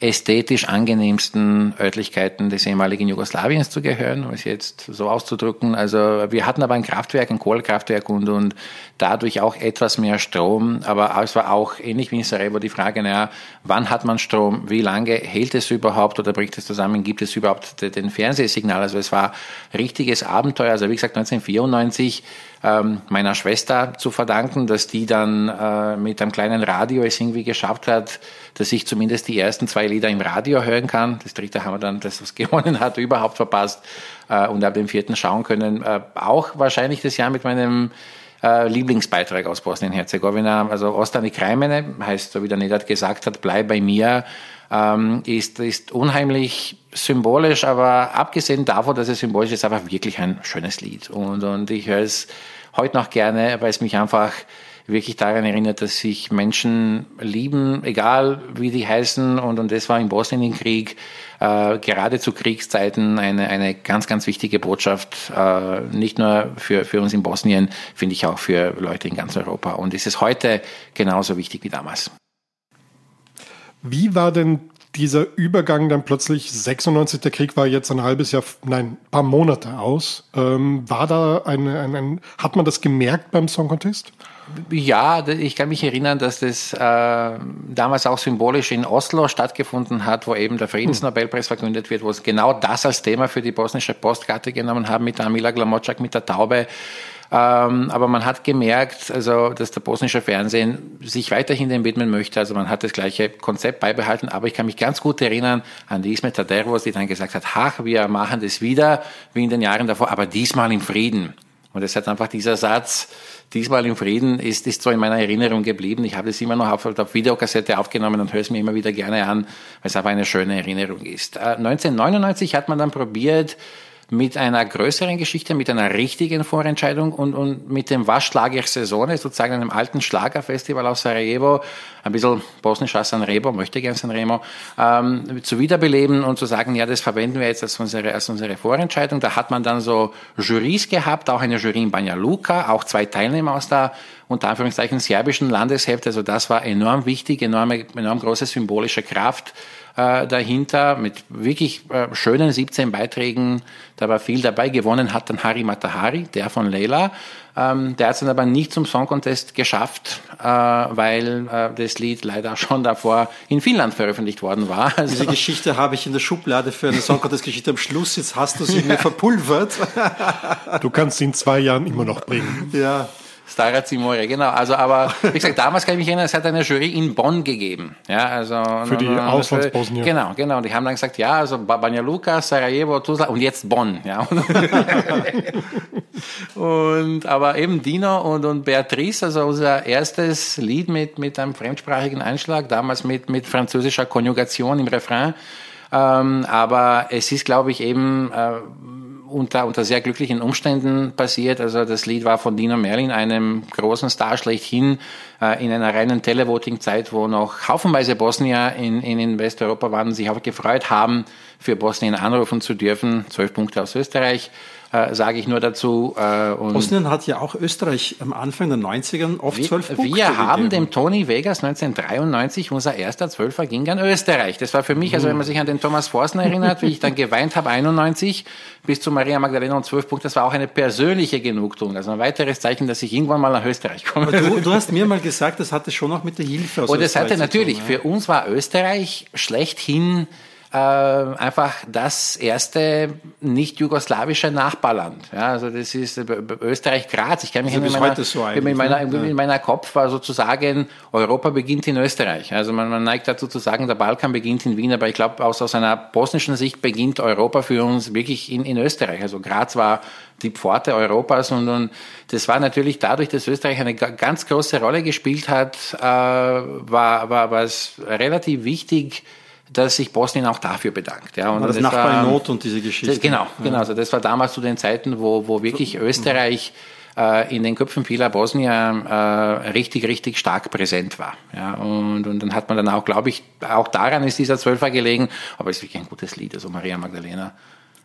ästhetisch angenehmsten Örtlichkeiten des ehemaligen Jugoslawiens zu gehören, um es jetzt so auszudrücken. Also wir hatten aber ein Kraftwerk, ein Kohlekraftwerk und, und dadurch auch etwas mehr Strom. Aber es war auch ähnlich wie in Sarajevo die Frage, naja, wann hat man Strom, wie lange hält es überhaupt oder bricht es zusammen, gibt es überhaupt den Fernsehsignal? Also es war richtiges Abenteuer. Also wie gesagt, 1994 ähm, meiner Schwester zu verdanken, dass die dann äh, mit einem kleinen Radio es irgendwie geschafft hat, dass ich zumindest die ersten zwei Lieder im Radio hören kann. Das dritte haben wir dann, das was <laughs> gewonnen hat, überhaupt verpasst äh, und ab dem vierten schauen können. Äh, auch wahrscheinlich das Jahr mit meinem äh, Lieblingsbeitrag aus Bosnien-Herzegowina, also Ostani Krajmene, heißt, so wie der Nedat gesagt hat, bleib bei mir, ähm, ist, ist unheimlich symbolisch, aber abgesehen davon, dass es symbolisch ist, einfach wirklich ein schönes Lied. Und, und ich höre es heute noch gerne, weil es mich einfach wirklich daran erinnert, dass sich Menschen lieben, egal wie die heißen. Und, und das war im Bosnienkrieg äh, gerade zu Kriegszeiten eine, eine ganz, ganz wichtige Botschaft, äh, nicht nur für, für uns in Bosnien, finde ich auch für Leute in ganz Europa. Und ist es heute genauso wichtig wie damals.
Wie war denn dieser Übergang dann plötzlich 96, der Krieg war jetzt ein halbes Jahr, nein, paar Monate aus. Ähm, war da eine, ein, ein, hat man das gemerkt beim Song Contest?
Ja, ich kann mich erinnern, dass das äh, damals auch symbolisch in Oslo stattgefunden hat, wo eben der Friedensnobelpreis verkündet wird, wo es genau das als Thema für die bosnische Postkarte genommen haben mit Amila Glamotschak, mit der Taube. Ähm, aber man hat gemerkt, also, dass der bosnische Fernsehen sich weiterhin dem widmen möchte. Also man hat das gleiche Konzept beibehalten. Aber ich kann mich ganz gut erinnern an die Ismet Tadervos, die dann gesagt hat, ach, wir machen das wieder wie in den Jahren davor, aber diesmal im Frieden. Und es hat einfach dieser Satz, diesmal im Frieden, ist, ist so in meiner Erinnerung geblieben. Ich habe das immer noch auf, auf Videokassette aufgenommen und höre es mir immer wieder gerne an, weil es einfach eine schöne Erinnerung ist. Äh, 1999 hat man dann probiert, mit einer größeren Geschichte, mit einer richtigen Vorentscheidung und, und mit dem Waschlager Saison, sozusagen einem alten Schlagerfestival aus Sarajevo, ein bisschen bosnisch als Sanremo, möchte gern Sanremo, ähm, zu wiederbeleben und zu sagen, ja, das verwenden wir jetzt als unsere, als unsere Vorentscheidung. Da hat man dann so Jurys gehabt, auch eine Jury in Banja Luka, auch zwei Teilnehmer aus der unter Anführungszeichen serbischen Landeshälfte. Also das war enorm wichtig, enorme, enorm große symbolische Kraft äh, dahinter mit wirklich äh, schönen 17 Beiträgen. Da war viel dabei. Gewonnen hat dann Hari Matahari, der von Leila. Ähm, der hat es dann aber nicht zum Song Contest geschafft, äh, weil äh, das Lied leider <laughs> schon davor in Finnland veröffentlicht worden war.
Also Diese Geschichte habe ich in der Schublade für eine Song Contest Geschichte am Schluss. Jetzt hast du sie <laughs> mir verpulvert.
Du kannst sie in zwei Jahren immer noch bringen.
Ja.
Stara Zimore, genau. Also, aber wie gesagt, damals kann ich mich erinnern, es hat eine Jury in Bonn gegeben. Ja, also
für die Auslandsbosnier.
Genau, genau. Und die haben dann gesagt, ja, also Banja Luka, Sarajevo, Tuzla und jetzt Bonn. Ja. <laughs> und aber eben Dino und, und Beatrice, also unser erstes Lied mit mit einem fremdsprachigen Einschlag, damals mit mit französischer Konjugation im Refrain. Ähm, aber es ist, glaube ich, eben äh, unter, unter sehr glücklichen Umständen passiert. Also das Lied war von Dino Merlin, einem großen Star schlechthin, äh, in einer reinen Televoting-Zeit, wo noch haufenweise Bosnier in, in, in Westeuropa waren sich auch gefreut haben, für Bosnien anrufen zu dürfen. Zwölf Punkte aus Österreich äh, sage ich nur dazu.
Äh, und Bosnien hat ja auch Österreich am Anfang der 90ern oft zwölf
Punkte Wir haben gegeben. dem Tony Vegas 1993, unser erster Zwölfer ging an Österreich. Das war für mich, also wenn man sich an den Thomas Forstner erinnert, wie ich dann geweint habe, 91 bis zu Maria Magdalena und zwölf Punkte, das war auch eine persönliche Genugtuung. Also ein weiteres Zeichen, dass ich irgendwann mal nach Österreich komme.
Du, du, hast mir mal gesagt, das hatte schon auch mit der Hilfe
aus Und das hatte natürlich, tun, ja. für uns war Österreich schlechthin äh, einfach das erste nicht jugoslawische Nachbarland. Ja, also das ist äh, Österreich-Graz. Ich kann mich
also in, meiner, so
in, meiner, in meiner Kopf war sozusagen, Europa beginnt in Österreich. Also man, man neigt dazu zu sagen, der Balkan beginnt in Wien, aber ich glaube, aus, aus einer bosnischen Sicht beginnt Europa für uns wirklich in, in Österreich. Also Graz war die Pforte Europas und, und das war natürlich dadurch, dass Österreich eine ganz große Rolle gespielt hat, äh, war, war, war es relativ wichtig, dass sich Bosnien auch dafür bedankt. Ja,
und das, das Nachbar in Not und diese Geschichte.
Genau, genau. Also das war damals zu den Zeiten, wo, wo wirklich Österreich äh, in den Köpfen vieler Bosnier äh, richtig, richtig stark präsent war. Ja, und, und dann hat man dann auch, glaube ich, auch daran ist dieser Zwölfer gelegen, aber es ist wirklich ein gutes Lied, also Maria Magdalena.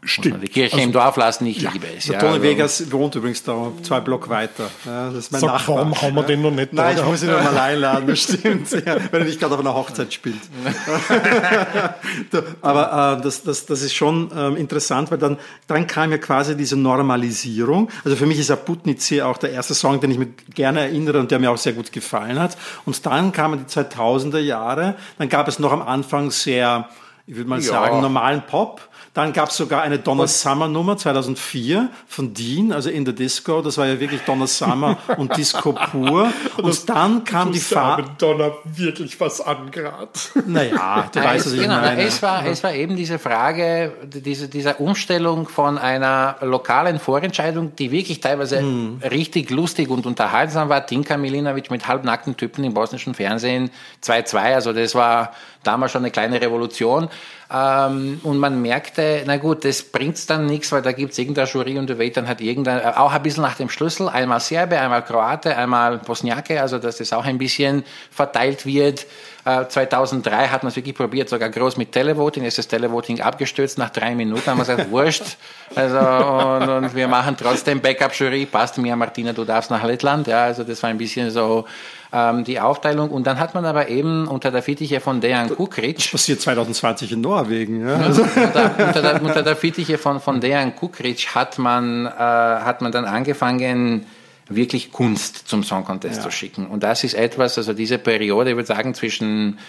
Stimmt.
Die Kirche also, im Dorf lassen, ich ja. liebe es.
Der ja, Toni also. Vegas wohnt übrigens da zwei Block weiter. Ja, das ist mein
Sag, Nachbar. Warum haben wir den noch nicht
Nein, da? ich muss ihn noch mal einladen, das stimmt. <laughs> Ja, wenn er nicht gerade auf einer Hochzeit spielt. <laughs> Aber äh, das, das, das ist schon ähm, interessant, weil dann, dann kam ja quasi diese Normalisierung. Also für mich ist Aputnice auch der erste Song, den ich mir gerne erinnere und der mir auch sehr gut gefallen hat. Und dann kamen die 2000er Jahre. Dann gab es noch am Anfang sehr, ich würde mal ja. sagen, normalen Pop. Dann gab es sogar eine Donna Summer Nummer 2004 von Dean, also in the Disco. Das war ja wirklich Donna Summer <laughs> und Disco pur. Und das, dann kam die Fahrt.
Donna wirklich was an gerade.
Naja, du weißt, was ich genau, meine.
Es war, es war eben diese Frage, diese, diese Umstellung von einer lokalen Vorentscheidung, die wirklich teilweise hm. richtig lustig und unterhaltsam war. Tinka Milinovic mit halbnackten Typen im bosnischen Fernsehen 2-2. Also das war damals schon eine kleine Revolution. Ähm, und man merkte, na gut, das bringt's dann nichts, weil da gibt's irgendeine Jury und du weißt dann hat irgendein, äh, auch ein bisschen nach dem Schlüssel, einmal Serbe, einmal Kroate, einmal Bosniake, also dass das auch ein bisschen verteilt wird. 2003 äh, hat man es wirklich probiert, sogar groß mit Televoting. ist das Televoting abgestürzt nach drei Minuten. haben wir gesagt, <laughs> wurscht. Also, und, und wir machen trotzdem Backup-Jury. Passt mir, Martina, du darfst nach Lettland. Ja, also das war ein bisschen so ähm, die Aufteilung. Und dann hat man aber eben unter der Fittiche von Dejan Kukric.
Das passiert 2020 in Norwegen. Ja.
Also. Unter, unter, der, unter der Fittiche von, von Dejan Kukric hat man, äh, hat man dann angefangen, wirklich Kunst zum Song Contest ja. zu schicken. Und das ist etwas, also diese Periode, ich würde sagen, zwischen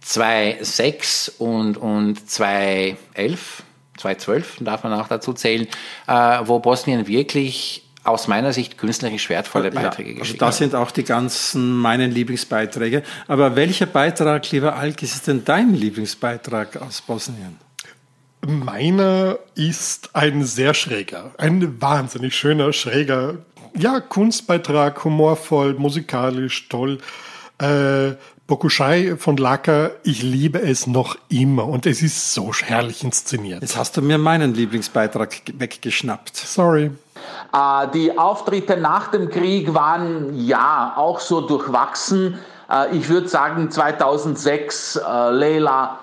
2006 und, und 2011, 2012 darf man auch dazu zählen, äh, wo Bosnien wirklich aus meiner Sicht künstlerisch wertvolle Beiträge ja, also geschickt.
Das sind auch die ganzen meinen Lieblingsbeiträge. Aber welcher Beitrag, lieber Alkis, ist denn dein Lieblingsbeitrag aus Bosnien?
Meiner ist ein sehr schräger, ein wahnsinnig schöner, schräger, ja, Kunstbeitrag, humorvoll, musikalisch, toll. Äh, Bokuschai von Laka, ich liebe es noch immer und es ist so herrlich inszeniert.
Jetzt hast du mir meinen Lieblingsbeitrag weggeschnappt.
Sorry.
Äh, die Auftritte nach dem Krieg waren ja auch so durchwachsen. Äh, ich würde sagen 2006 äh, Leila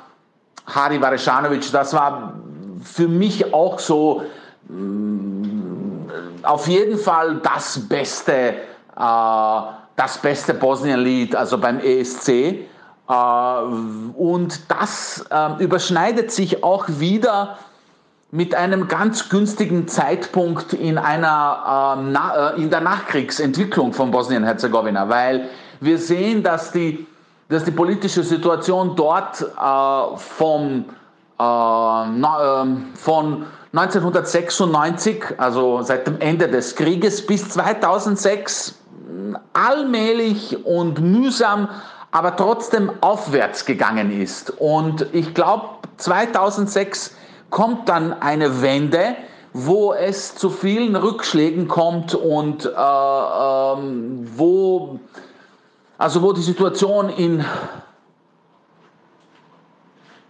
Hari Varesanovic, das war für mich auch so mm, auf jeden Fall das beste das beste Bosnien-Lied, also beim ESC. Und das ähm, überschneidet sich auch wieder mit einem ganz günstigen Zeitpunkt in, einer, ähm, äh, in der Nachkriegsentwicklung von Bosnien-Herzegowina, weil wir sehen, dass die, dass die politische Situation dort äh, vom, ähm, von 1996, also seit dem Ende des Krieges bis 2006 allmählich und mühsam, aber trotzdem aufwärts gegangen ist. Und ich glaube, 2006 kommt dann eine Wende, wo es zu vielen Rückschlägen kommt und äh, ähm, wo, also wo die Situation in,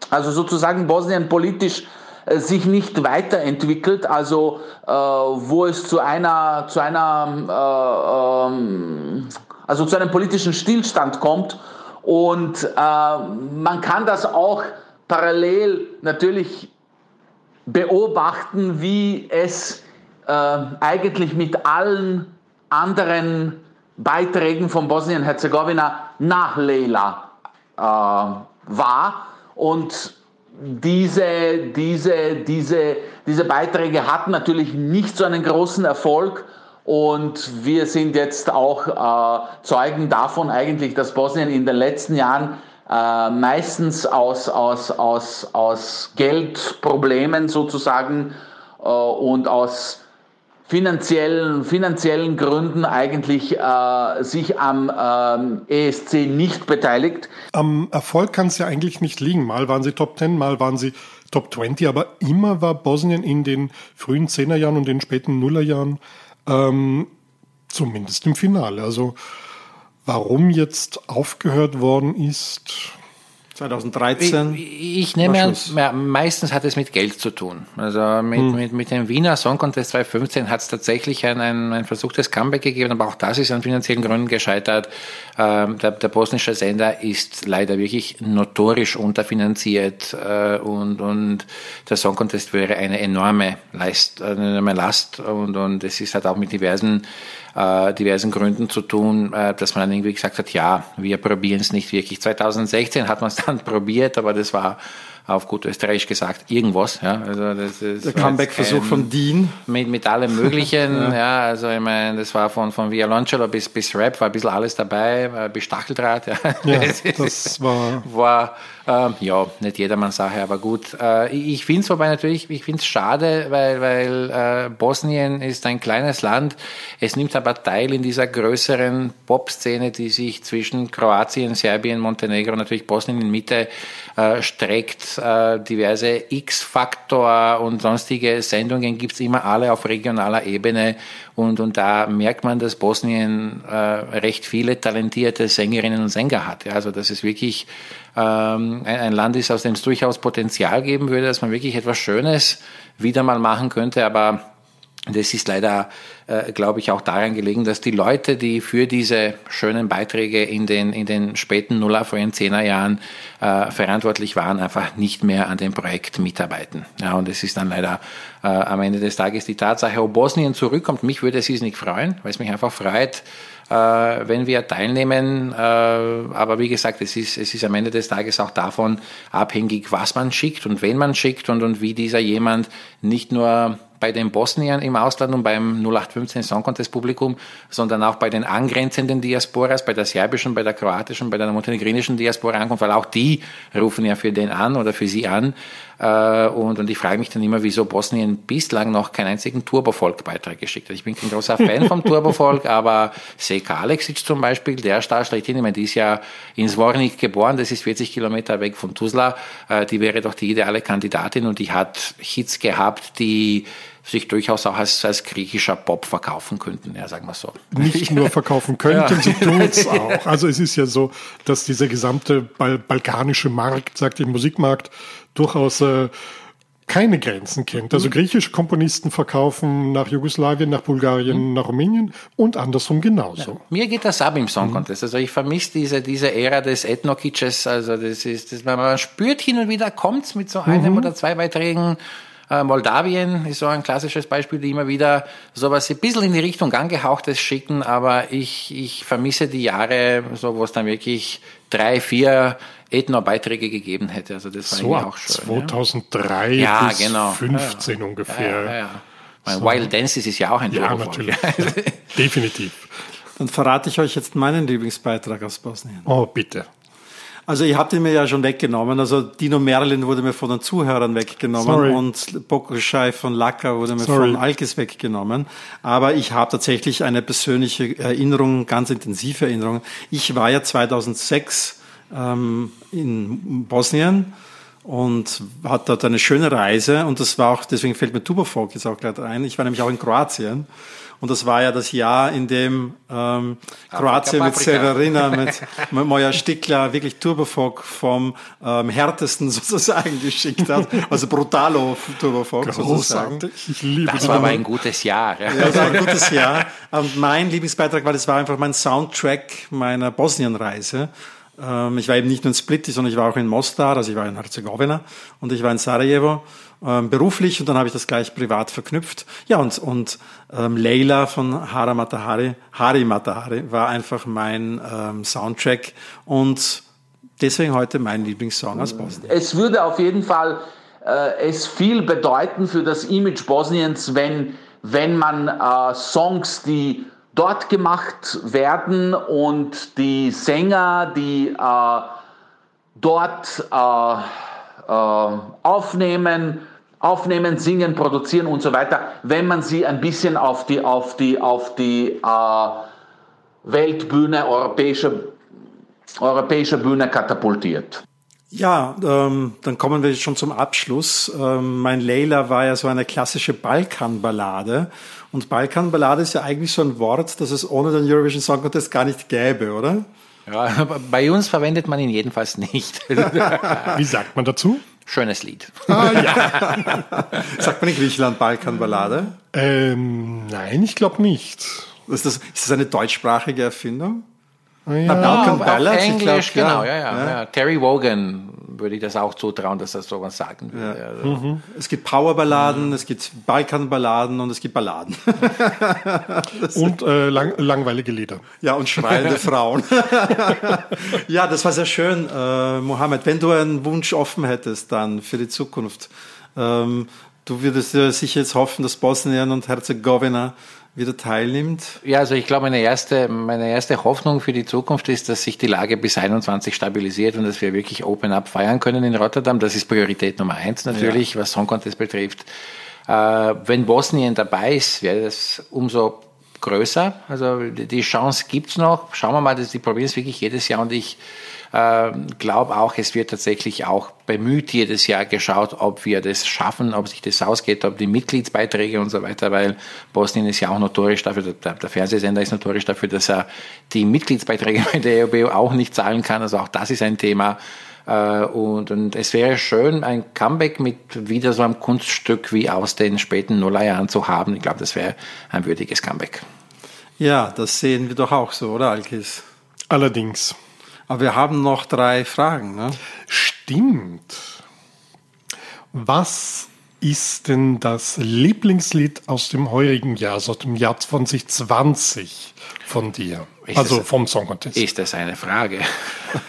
also sozusagen Bosnien politisch äh, sich nicht weiterentwickelt, also äh, wo es zu einer, zu einer, äh, ähm, also zu einem politischen Stillstand kommt. Und äh, man kann das auch parallel natürlich beobachten, wie es äh, eigentlich mit allen anderen Beiträgen von Bosnien-Herzegowina nach Leila äh, war. Und diese, diese, diese, diese Beiträge hatten natürlich nicht so einen großen Erfolg. Und wir sind jetzt auch äh, Zeugen davon eigentlich, dass Bosnien in den letzten Jahren äh, meistens aus, aus, aus, aus Geldproblemen sozusagen äh, und aus finanziellen, finanziellen Gründen eigentlich äh, sich am ähm, ESC nicht beteiligt.
Am Erfolg kann es ja eigentlich nicht liegen. Mal waren sie Top 10, mal waren sie Top 20, aber immer war Bosnien in den frühen 10er Jahren und den späten Nullerjahren ähm, zumindest im Finale. Also warum jetzt aufgehört worden ist,
2013.
Ich, ich nehme an, meistens hat es mit Geld zu tun. Also mit, hm. mit, mit dem Wiener Song Contest 2015 hat es tatsächlich ein, ein, ein versuchtes Comeback gegeben, aber auch das ist an finanziellen Gründen gescheitert. Ähm, der, der bosnische Sender ist leider wirklich notorisch unterfinanziert äh, und, und der Song Contest wäre eine enorme, Leist, eine enorme Last und, und es ist halt auch mit diversen äh, diversen Gründen zu tun, äh, dass man dann irgendwie gesagt hat, ja, wir probieren es nicht wirklich. 2016 hat man es <laughs> dann probiert, aber das war auf gut österreichisch gesagt, irgendwas. Ja,
also das ist Der Comeback-Versuch von Dean.
Mit, mit allem Möglichen. <laughs> ja. ja. also ich meine, das war von, von Violoncello bis, bis Rap, war ein bisschen alles dabei, bis Stacheldraht. Ja, ja <laughs> das war... war ähm, ja, nicht jedermanns Sache, aber gut. Äh, ich finde es wobei natürlich, ich finde es schade, weil, weil äh, Bosnien ist ein kleines Land. Es nimmt aber teil in dieser größeren Pop-Szene, die sich zwischen Kroatien, Serbien, Montenegro natürlich Bosnien in Mitte äh, streckt. Äh, diverse X-Faktor und sonstige Sendungen gibt's immer alle auf regionaler Ebene. Und, und da merkt man, dass Bosnien äh, recht viele talentierte Sängerinnen und Sänger hat. Ja, also das ist wirklich ähm, ein, Land ist, aus dem es durchaus Potenzial geben würde, dass man wirklich etwas Schönes wieder mal machen könnte, aber das ist leider, äh, glaube ich, auch daran gelegen, dass die Leute, die für diese schönen Beiträge in den, in den späten Nuller, den Zehnerjahren äh, verantwortlich waren, einfach nicht mehr an dem Projekt mitarbeiten. Ja, und es ist dann leider äh, am Ende des Tages die Tatsache, ob Bosnien zurückkommt. Mich würde es nicht freuen, weil es mich einfach freut, wenn wir teilnehmen. Äh, aber wie gesagt, es ist, es ist am Ende des Tages auch davon abhängig, was man schickt und wen man schickt und, und wie dieser jemand nicht nur bei den Bosniern im Ausland und beim 0815 Song Contest Publikum, sondern auch bei den angrenzenden Diasporas, bei der serbischen, bei der kroatischen, bei der montenegrinischen Diaspora ankommt, weil auch die rufen ja für den an oder für sie an. Äh, und, und ich frage mich dann immer, wieso Bosnien bislang noch keinen einzigen Turbofolk-Beitrag geschickt hat. Ich bin kein großer Fan vom Turbofolk, <laughs> aber Seka Alexic zum Beispiel, der Star schlechthin, ich meine, die ist ja in Zvornik geboren, das ist 40 Kilometer weg von Tuzla, äh, die wäre doch die ideale Kandidatin und die hat Hits gehabt, die sich durchaus auch als, als griechischer Pop verkaufen könnten, ja, sagen wir so.
Nicht <laughs> nur verkaufen könnten, ja. sie <laughs> tun es auch. Also es ist ja so, dass dieser gesamte bal balkanische Markt, sagt der Musikmarkt, durchaus äh, keine Grenzen kennt. Also mhm. griechische Komponisten verkaufen nach Jugoslawien, nach Bulgarien, mhm. nach Rumänien und andersrum genauso. Ja,
mir geht das ab im Song. Contest. Also ich vermisse diese, diese Ära des Ethnokitsches. Also das ist, das, man spürt hin und wieder, kommt's mit so einem mhm. oder zwei Beiträgen Moldawien ist so ein klassisches Beispiel, die immer wieder sowas ein bisschen in die Richtung angehauchtes schicken, aber ich, ich vermisse die Jahre, so wo es dann wirklich drei, vier Ethno-Beiträge gegeben hätte. Also das war
so auch schön. 2003 ja. bis genau. 15 ja. ungefähr. Ja, ja,
ja. So. Wild Dances ist ja auch ein
Ja, natürlich. <laughs> Definitiv.
Dann verrate ich euch jetzt meinen Lieblingsbeitrag aus Bosnien.
Oh, bitte.
Also ich habe den mir ja schon weggenommen. Also Dino Merlin wurde mir von den Zuhörern weggenommen Sorry. und Bokoschai von Laka wurde mir Sorry. von Alkes weggenommen. Aber ich habe tatsächlich eine persönliche Erinnerung, ganz intensive Erinnerung. Ich war ja 2006 ähm, in Bosnien und hatte dort eine schöne Reise und das war auch, deswegen fällt mir Tuberfolk jetzt auch gleich ein. Ich war nämlich auch in Kroatien und das war ja das Jahr, in dem ähm, Kroatien mit Severina, mit, <laughs> Moja Stickler wirklich Turbofolk vom ähm, härtesten <laughs> sozusagen geschickt hat. Also Brutalo Turbofolk sozusagen.
Ich liebe das war aber ein gutes Jahr.
Ja. ja, das war ein <laughs> gutes Jahr. Und mein Lieblingsbeitrag war, das war einfach mein Soundtrack meiner Bosnienreise. Ähm, ich war eben nicht nur in Split, sondern ich war auch in Mostar, also ich war in Herzegowina und ich war in Sarajevo ähm, beruflich und dann habe ich das gleich privat verknüpft. Ja, und, und ähm, Leila von Hara Matahari, Hari Matahari war einfach mein ähm, Soundtrack und deswegen heute mein Lieblingssong aus Bosnien.
Es würde auf jeden Fall äh, es viel bedeuten für das Image Bosniens, wenn, wenn man äh, Songs, die dort gemacht werden und die Sänger, die äh, dort äh, äh, aufnehmen, aufnehmen, singen, produzieren und so weiter, wenn man sie ein bisschen auf die, auf die, auf die äh, Weltbühne, europäische, europäische Bühne katapultiert.
Ja, ähm, dann kommen wir schon zum Abschluss. Ähm, mein Leila war ja so eine klassische Balkanballade. Und Balkanballade ist ja eigentlich so ein Wort, das es ohne den Eurovision Song Contest gar nicht gäbe, oder?
Ja, bei uns verwendet man ihn jedenfalls nicht. <laughs>
Wie sagt man dazu?
Schönes Lied.
Ah, ja. <laughs> Sagt man in Griechenland Balkanballade?
Ähm, nein, ich glaube nicht.
Ist das, ist das eine deutschsprachige Erfindung?
Ja,
Balkan
auf
Ballads, ich
Englisch,
glaub,
genau,
ja.
ja, ja, ja. Terry Wogan würde ich das auch zutrauen, dass er sowas sagen würde. Also,
Es gibt Powerballaden, es gibt Balkanballaden und es gibt Balladen. <laughs>
Und äh, lang, langweilige Lieder.
Ja, und schreiende <laughs> Frauen. <laughs> ja, das war sehr schön, äh, Mohammed. Wenn du einen Wunsch offen hättest dann für die Zukunft, ähm, du würdest ja sicher jetzt hoffen, dass Bosnien und Herzegowina wieder teilnimmt.
Ja, also ich glaube, meine erste, meine erste Hoffnung für die Zukunft ist, dass sich die Lage bis 21 stabilisiert und dass wir wirklich Open Up feiern können in Rotterdam. Das ist Priorität Nummer eins natürlich, was Song Contest betrifft. Äh, wenn Bosnien dabei ist, wäre das umso größer. Also die die Chance gibt's noch. Schauen wir mal, dass die probieren es wirklich jedes Jahr und ich äh, glaube auch, es wird tatsächlich auch bemüht jedes Jahr geschaut, ob wir das schaffen, ob sich das ausgeht, ob die Mitgliedsbeiträge und so weiter, weil Bosnien ist ja auch notorisch dafür, der, der Fernsehsender ist notorisch dafür, dass er die Mitgliedsbeiträge bei der EOB auch nicht zahlen kann. Also auch das ist ein Thema. Äh, Und, und es wäre schön, ein Comeback mit wieder so einem Kunststück wie aus den späten Nullerjahren zu haben. Ich glaube, das wäre ein würdiges Comeback.
Ja, das sehen wir doch auch so, oder Alkis?
Allerdings.
Aber wir haben noch drei Fragen. Ne?
Stimmt. Was ist denn das Lieblingslied aus dem heurigen Jahr, also dem Jahr 2020 von dir?
Ist
also
das-
vom Song Contest.
Ist das eine Frage?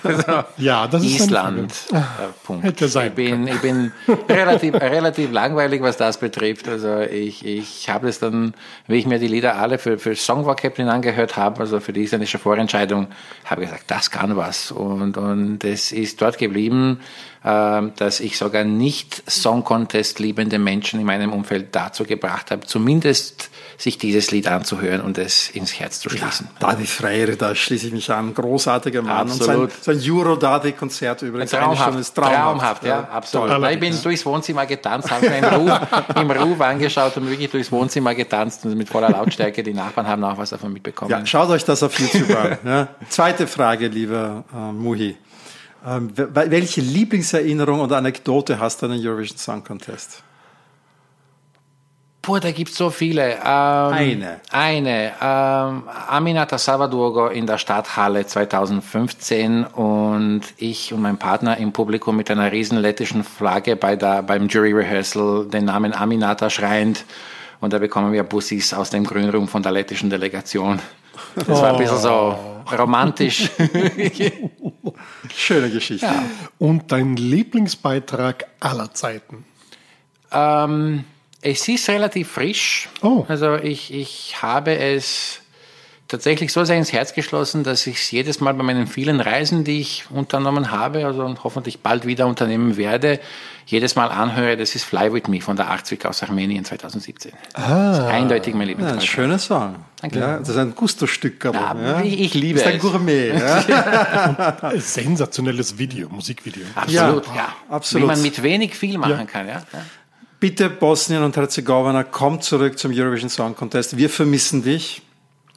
<laughs>
ja, das ist
Island.
Eine
Äh,
Frage.
Punkt.
Hätte sein
ich bin, ich bin relativ, relativ langweilig, was das betrifft. Also ich, ich habe es dann, wie ich mir die Lieder alle für, für Songwalk Captain angehört habe, also für die isländische Vorentscheidung, habe ich gesagt, das kann was. Und, und es ist dort geblieben, ähm, dass ich sogar nicht Song Contest liebende Menschen in meinem Umfeld dazu gebracht habe, zumindest sich dieses Lied anzuhören und es ins Herz zu schließen.
David Freire, da schließe ich mich an. Großartiger Mann.
Absolut.
Und sein, sein Euro-David-Konzert übrigens.
Traumhaft,
ist traumhaft.
traumhaft, ja, absolut.
Toll.
Ich bin durchs Wohnzimmer getanzt, habe mir im Ruf, <laughs> im Ruf angeschaut und wirklich durchs Wohnzimmer getanzt und mit voller Lautstärke. Die Nachbarn haben auch was davon mitbekommen.
Ja, schaut euch das auf YouTube an. <laughs> Ja. Zweite Frage, lieber äh, Muhi. Ähm, wel- welche Lieblingserinnerung oder Anekdote hast du an den Eurovision Song Contest?
Puh, da gibt's so viele. Ähm,
Eine.
Eine. Ähm, Aminata Salvadorgo in der Stadthalle 2015 und ich und mein Partner im Publikum mit einer riesen lettischen Flagge bei der, beim Jury Rehearsal den Namen Aminata schreiend. Und da bekommen wir Bussis aus dem Grünraum von der lettischen Delegation. Das war ein bisschen so romantisch. <laughs>
Schöne Geschichte.
Und dein Lieblingsbeitrag aller Zeiten?
Ähm, es ist relativ frisch.
Oh.
Also ich, ich habe es tatsächlich so sehr ins Herz geschlossen, dass ich es jedes Mal bei meinen vielen Reisen, die ich unternommen habe, also und hoffentlich bald wieder unternehmen werde, jedes Mal anhöre, das ist Fly With Me von der Arzwig aus Armenien 2017. Das ist eindeutig mein
Ja, ein schöner Song.
Danke.
Ja, das ist ein Gusto-Stück.
Ja,
Ja,
ich- ich liebe
das ist ein
es.
Gourmet. <laughs> Ja.
Ein sensationelles Video, Musikvideo.
Absolut,
Ja,
ja.
absolut.
Wie man mit wenig viel machen kann, ja.
Bitte Bosnien und Herzegowina, komm zurück zum Eurovision Song Contest. Wir vermissen dich.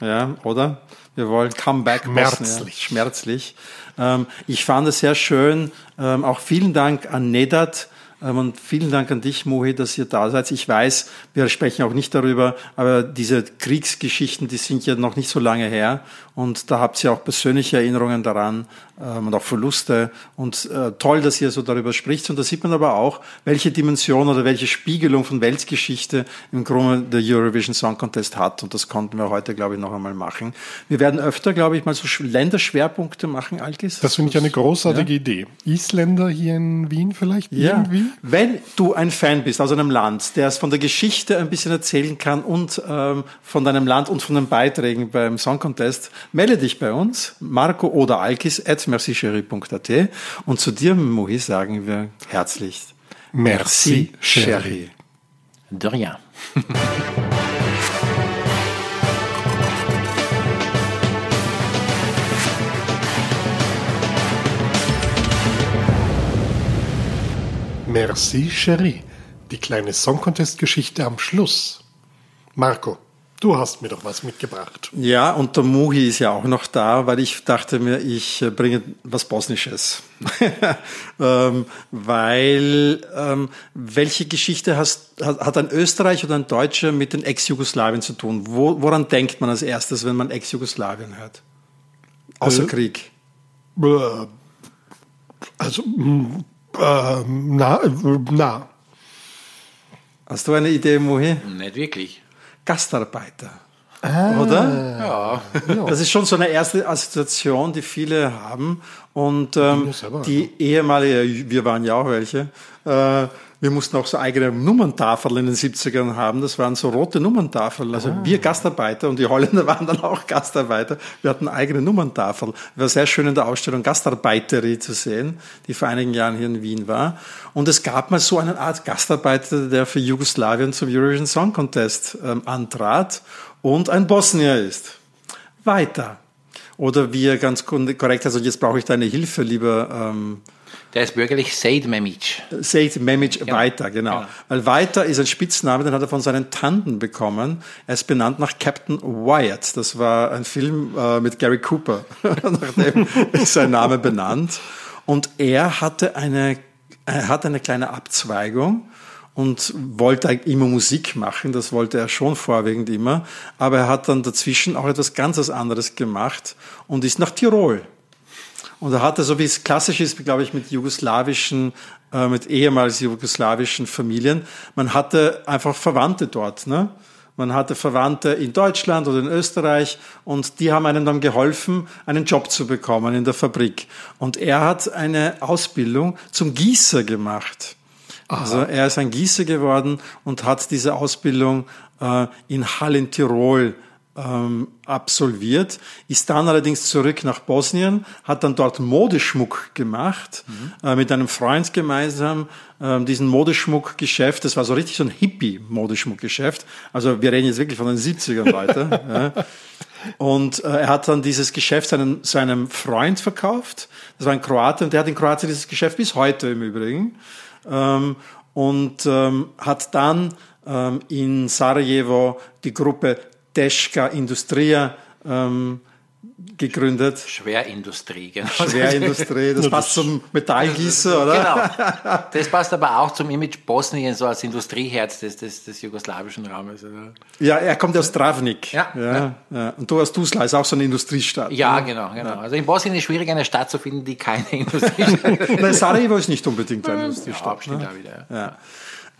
Ja, oder? Wir wollen Comeback
Schmerzlich.
Bosnien. Schmerzlich. Ähm, ich fand es sehr schön. Ähm, auch vielen Dank an Nedat. Ähm, Und vielen Dank an dich, Mohi, dass ihr da seid. Ich weiß, wir sprechen auch nicht darüber, aber diese Kriegsgeschichten, die sind ja noch nicht so lange her. Und da habt ihr auch persönliche Erinnerungen daran ähm, und auch Verluste. Und äh, toll, dass ihr so darüber spricht. Und da sieht man aber auch, welche Dimension oder welche Spiegelung von Weltgeschichte im Grunde der Eurovision Song Contest hat. Und das konnten wir heute, glaube ich, noch einmal machen. Wir werden öfter, glaube ich, mal so Sch- Länderschwerpunkte machen, Alkis.
Das finde ich eine großartige Idee. Isländer hier in Wien vielleicht
Ja,
irgendwie?
wenn du ein Fan bist aus einem Land, der es von der Geschichte ein bisschen erzählen kann und ähm, von deinem Land und von den Beiträgen beim Song Contest, melde dich bei uns, Marco oder Alkis at mercicherie.at und zu dir, Mohi, sagen wir herzlich
Merci, Cherie.
Cherie.
De rien. <laughs>
Merci, Cherie. Die kleine Song Contest Geschichte am Schluss. Marco, Du hast mir doch was mitgebracht.
Ja, und der Muhi ist ja auch noch da, weil ich dachte mir, ich äh, bringe was Bosnisches. <laughs> ähm, weil, ähm, welche Geschichte hast, hat, ein Österreich oder ein Deutscher mit den Ex-Jugoslawien zu tun? Wo, woran denkt man als erstes, wenn man Ex-Jugoslawien hört? Außer äh, Krieg.
Äh, also, äh, na, na.
Hast du eine Idee, Muhi?
Nicht wirklich.
Gastarbeiter. Ah, Oder? Ja. Das ist schon so eine erste Assoziation, die viele haben. Und ähm, die ehemalige, wir waren ja auch welche, äh, wir mussten auch so eigene Nummerntafeln in den 70ern haben. Das waren so rote Nummerntafeln. Also ah. wir Gastarbeiter und die Holländer <laughs> waren dann auch Gastarbeiter. Wir hatten eigene Nummerntafeln. War sehr schön in der Ausstellung Gastarbeiterie zu sehen, die vor einigen Jahren hier in Wien war. Und es gab mal so eine Art Gastarbeiter, der für Jugoslawien zum Eurovision Song Contest ähm, antrat und ein Bosnier ist. Weiter. Oder wie er ganz korrekt, also jetzt brauche ich deine Hilfe, lieber ähm,
der ist bürgerlich Seid Memic.
Seid Memic genau. Weiter, genau. genau. Weil Weiter ist ein Spitzname, den hat er von seinen Tanten bekommen. Er ist benannt nach Captain Wyatt. Das war ein Film äh, mit Gary Cooper. <laughs> nach dem ist sein Name benannt. Und er hatte eine, er hatte eine kleine Abzweigung und wollte immer Musik machen, das wollte er schon vorwiegend immer, aber er hat dann dazwischen auch etwas ganz anderes gemacht und ist nach Tirol und er hatte, so wie es klassisch ist, glaube ich, mit jugoslawischen, äh, mit ehemals jugoslawischen Familien, man hatte einfach Verwandte dort. Ne? Man hatte Verwandte in Deutschland oder in Österreich und die haben einem dann geholfen, einen Job zu bekommen in der Fabrik. Und er hat eine Ausbildung zum Gießer gemacht. Aha. Also er ist ein Gießer geworden und hat diese Ausbildung äh, in Hall in Tirol ähm, absolviert, ist dann allerdings zurück nach Bosnien, hat dann dort Modeschmuck gemacht, mhm. äh, mit einem Freund gemeinsam, äh, diesen Modeschmuckgeschäft, das war so richtig so ein Hippie-Modeschmuckgeschäft, also wir reden jetzt wirklich von den 70ern weiter. <laughs> ja. Und äh, er hat dann dieses Geschäft seinem, seinem Freund verkauft, das war ein Kroate, und der hat in Kroatien dieses Geschäft bis heute im Übrigen, ähm, und ähm, hat dann ähm, in Sarajevo die Gruppe Teschka Industria ähm, gegründet.
Schwerindustrie,
genau. Schwerindustrie, das passt zum Metallgießer, oder? Genau.
Das passt aber auch zum Image Bosnien, so als Industrieherz des, des, des jugoslawischen Raumes. Oder?
Ja, er kommt aus Travnik. Ja, ja, ja. Und du aus Tuzla ist auch so eine Industriestadt.
Ja, oder? genau, genau. Also in Bosnien ist es schwierig, eine Stadt zu finden, die keine Industriestadt <laughs>
ist. Nein, Sarajevo ist nicht unbedingt eine Industriestadt. Ja, stimmt ne? da wieder. Ja.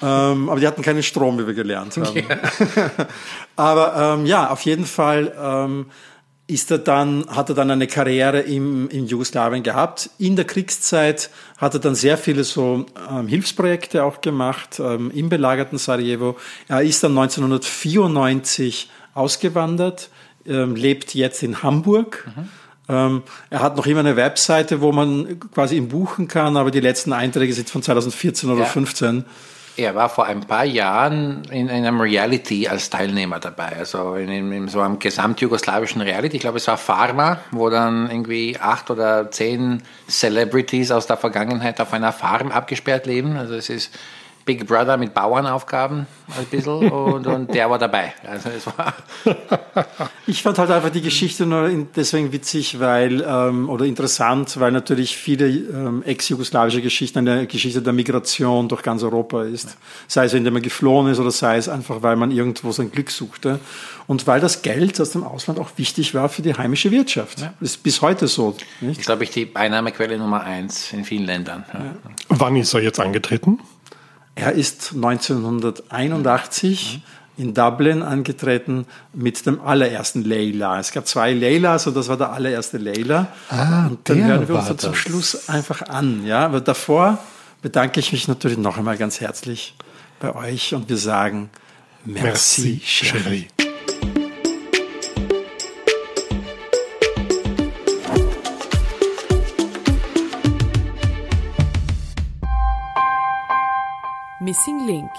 Ähm, aber die hatten keinen Strom, wie wir gelernt haben. Ja. <laughs> aber ähm, ja, auf jeden Fall ähm, ist er dann, hat er dann eine Karriere im, in Jugoslawien gehabt. In der Kriegszeit hat er dann sehr viele so ähm, Hilfsprojekte auch gemacht ähm, im belagerten Sarajevo. Er ist dann 1994 ausgewandert, ähm, lebt jetzt in Hamburg. Mhm. Ähm, er hat noch immer eine Webseite, wo man quasi ihn buchen kann, aber die letzten Einträge sind von 2014 oder ja. 2015.
Er war vor ein paar Jahren in einem Reality als Teilnehmer dabei, also in, in so einem gesamtjugoslawischen Reality. Ich glaube, es war Pharma, wo dann irgendwie acht oder zehn Celebrities aus der Vergangenheit auf einer Farm abgesperrt leben. Also es ist Big Brother mit Bauernaufgaben ein bisschen <laughs> und, und der war dabei. Also es war <laughs>
ich fand halt einfach die Geschichte nur deswegen witzig, weil ähm, oder interessant, weil natürlich viele ähm, ex-jugoslawische Geschichten eine Geschichte der Migration durch ganz Europa ist. Sei es, indem man geflohen ist oder sei es einfach, weil man irgendwo sein Glück suchte. Und weil das Geld aus dem Ausland auch wichtig war für die heimische Wirtschaft. Ja. Das ist bis heute so.
Nicht? Ich glaube, ich die Einnahmequelle Nummer eins in vielen Ländern. Ja.
Wann ist er jetzt angetreten?
Er ist 1981 in Dublin angetreten mit dem allerersten Leila. Es gab zwei Leilas und das war der allererste Leila. Ah, und dann hören wir uns dann zum Schluss einfach an. Ja, aber davor bedanke ich mich natürlich noch einmal ganz herzlich bei euch und wir sagen Merci, Merci Chérie.
Missing Link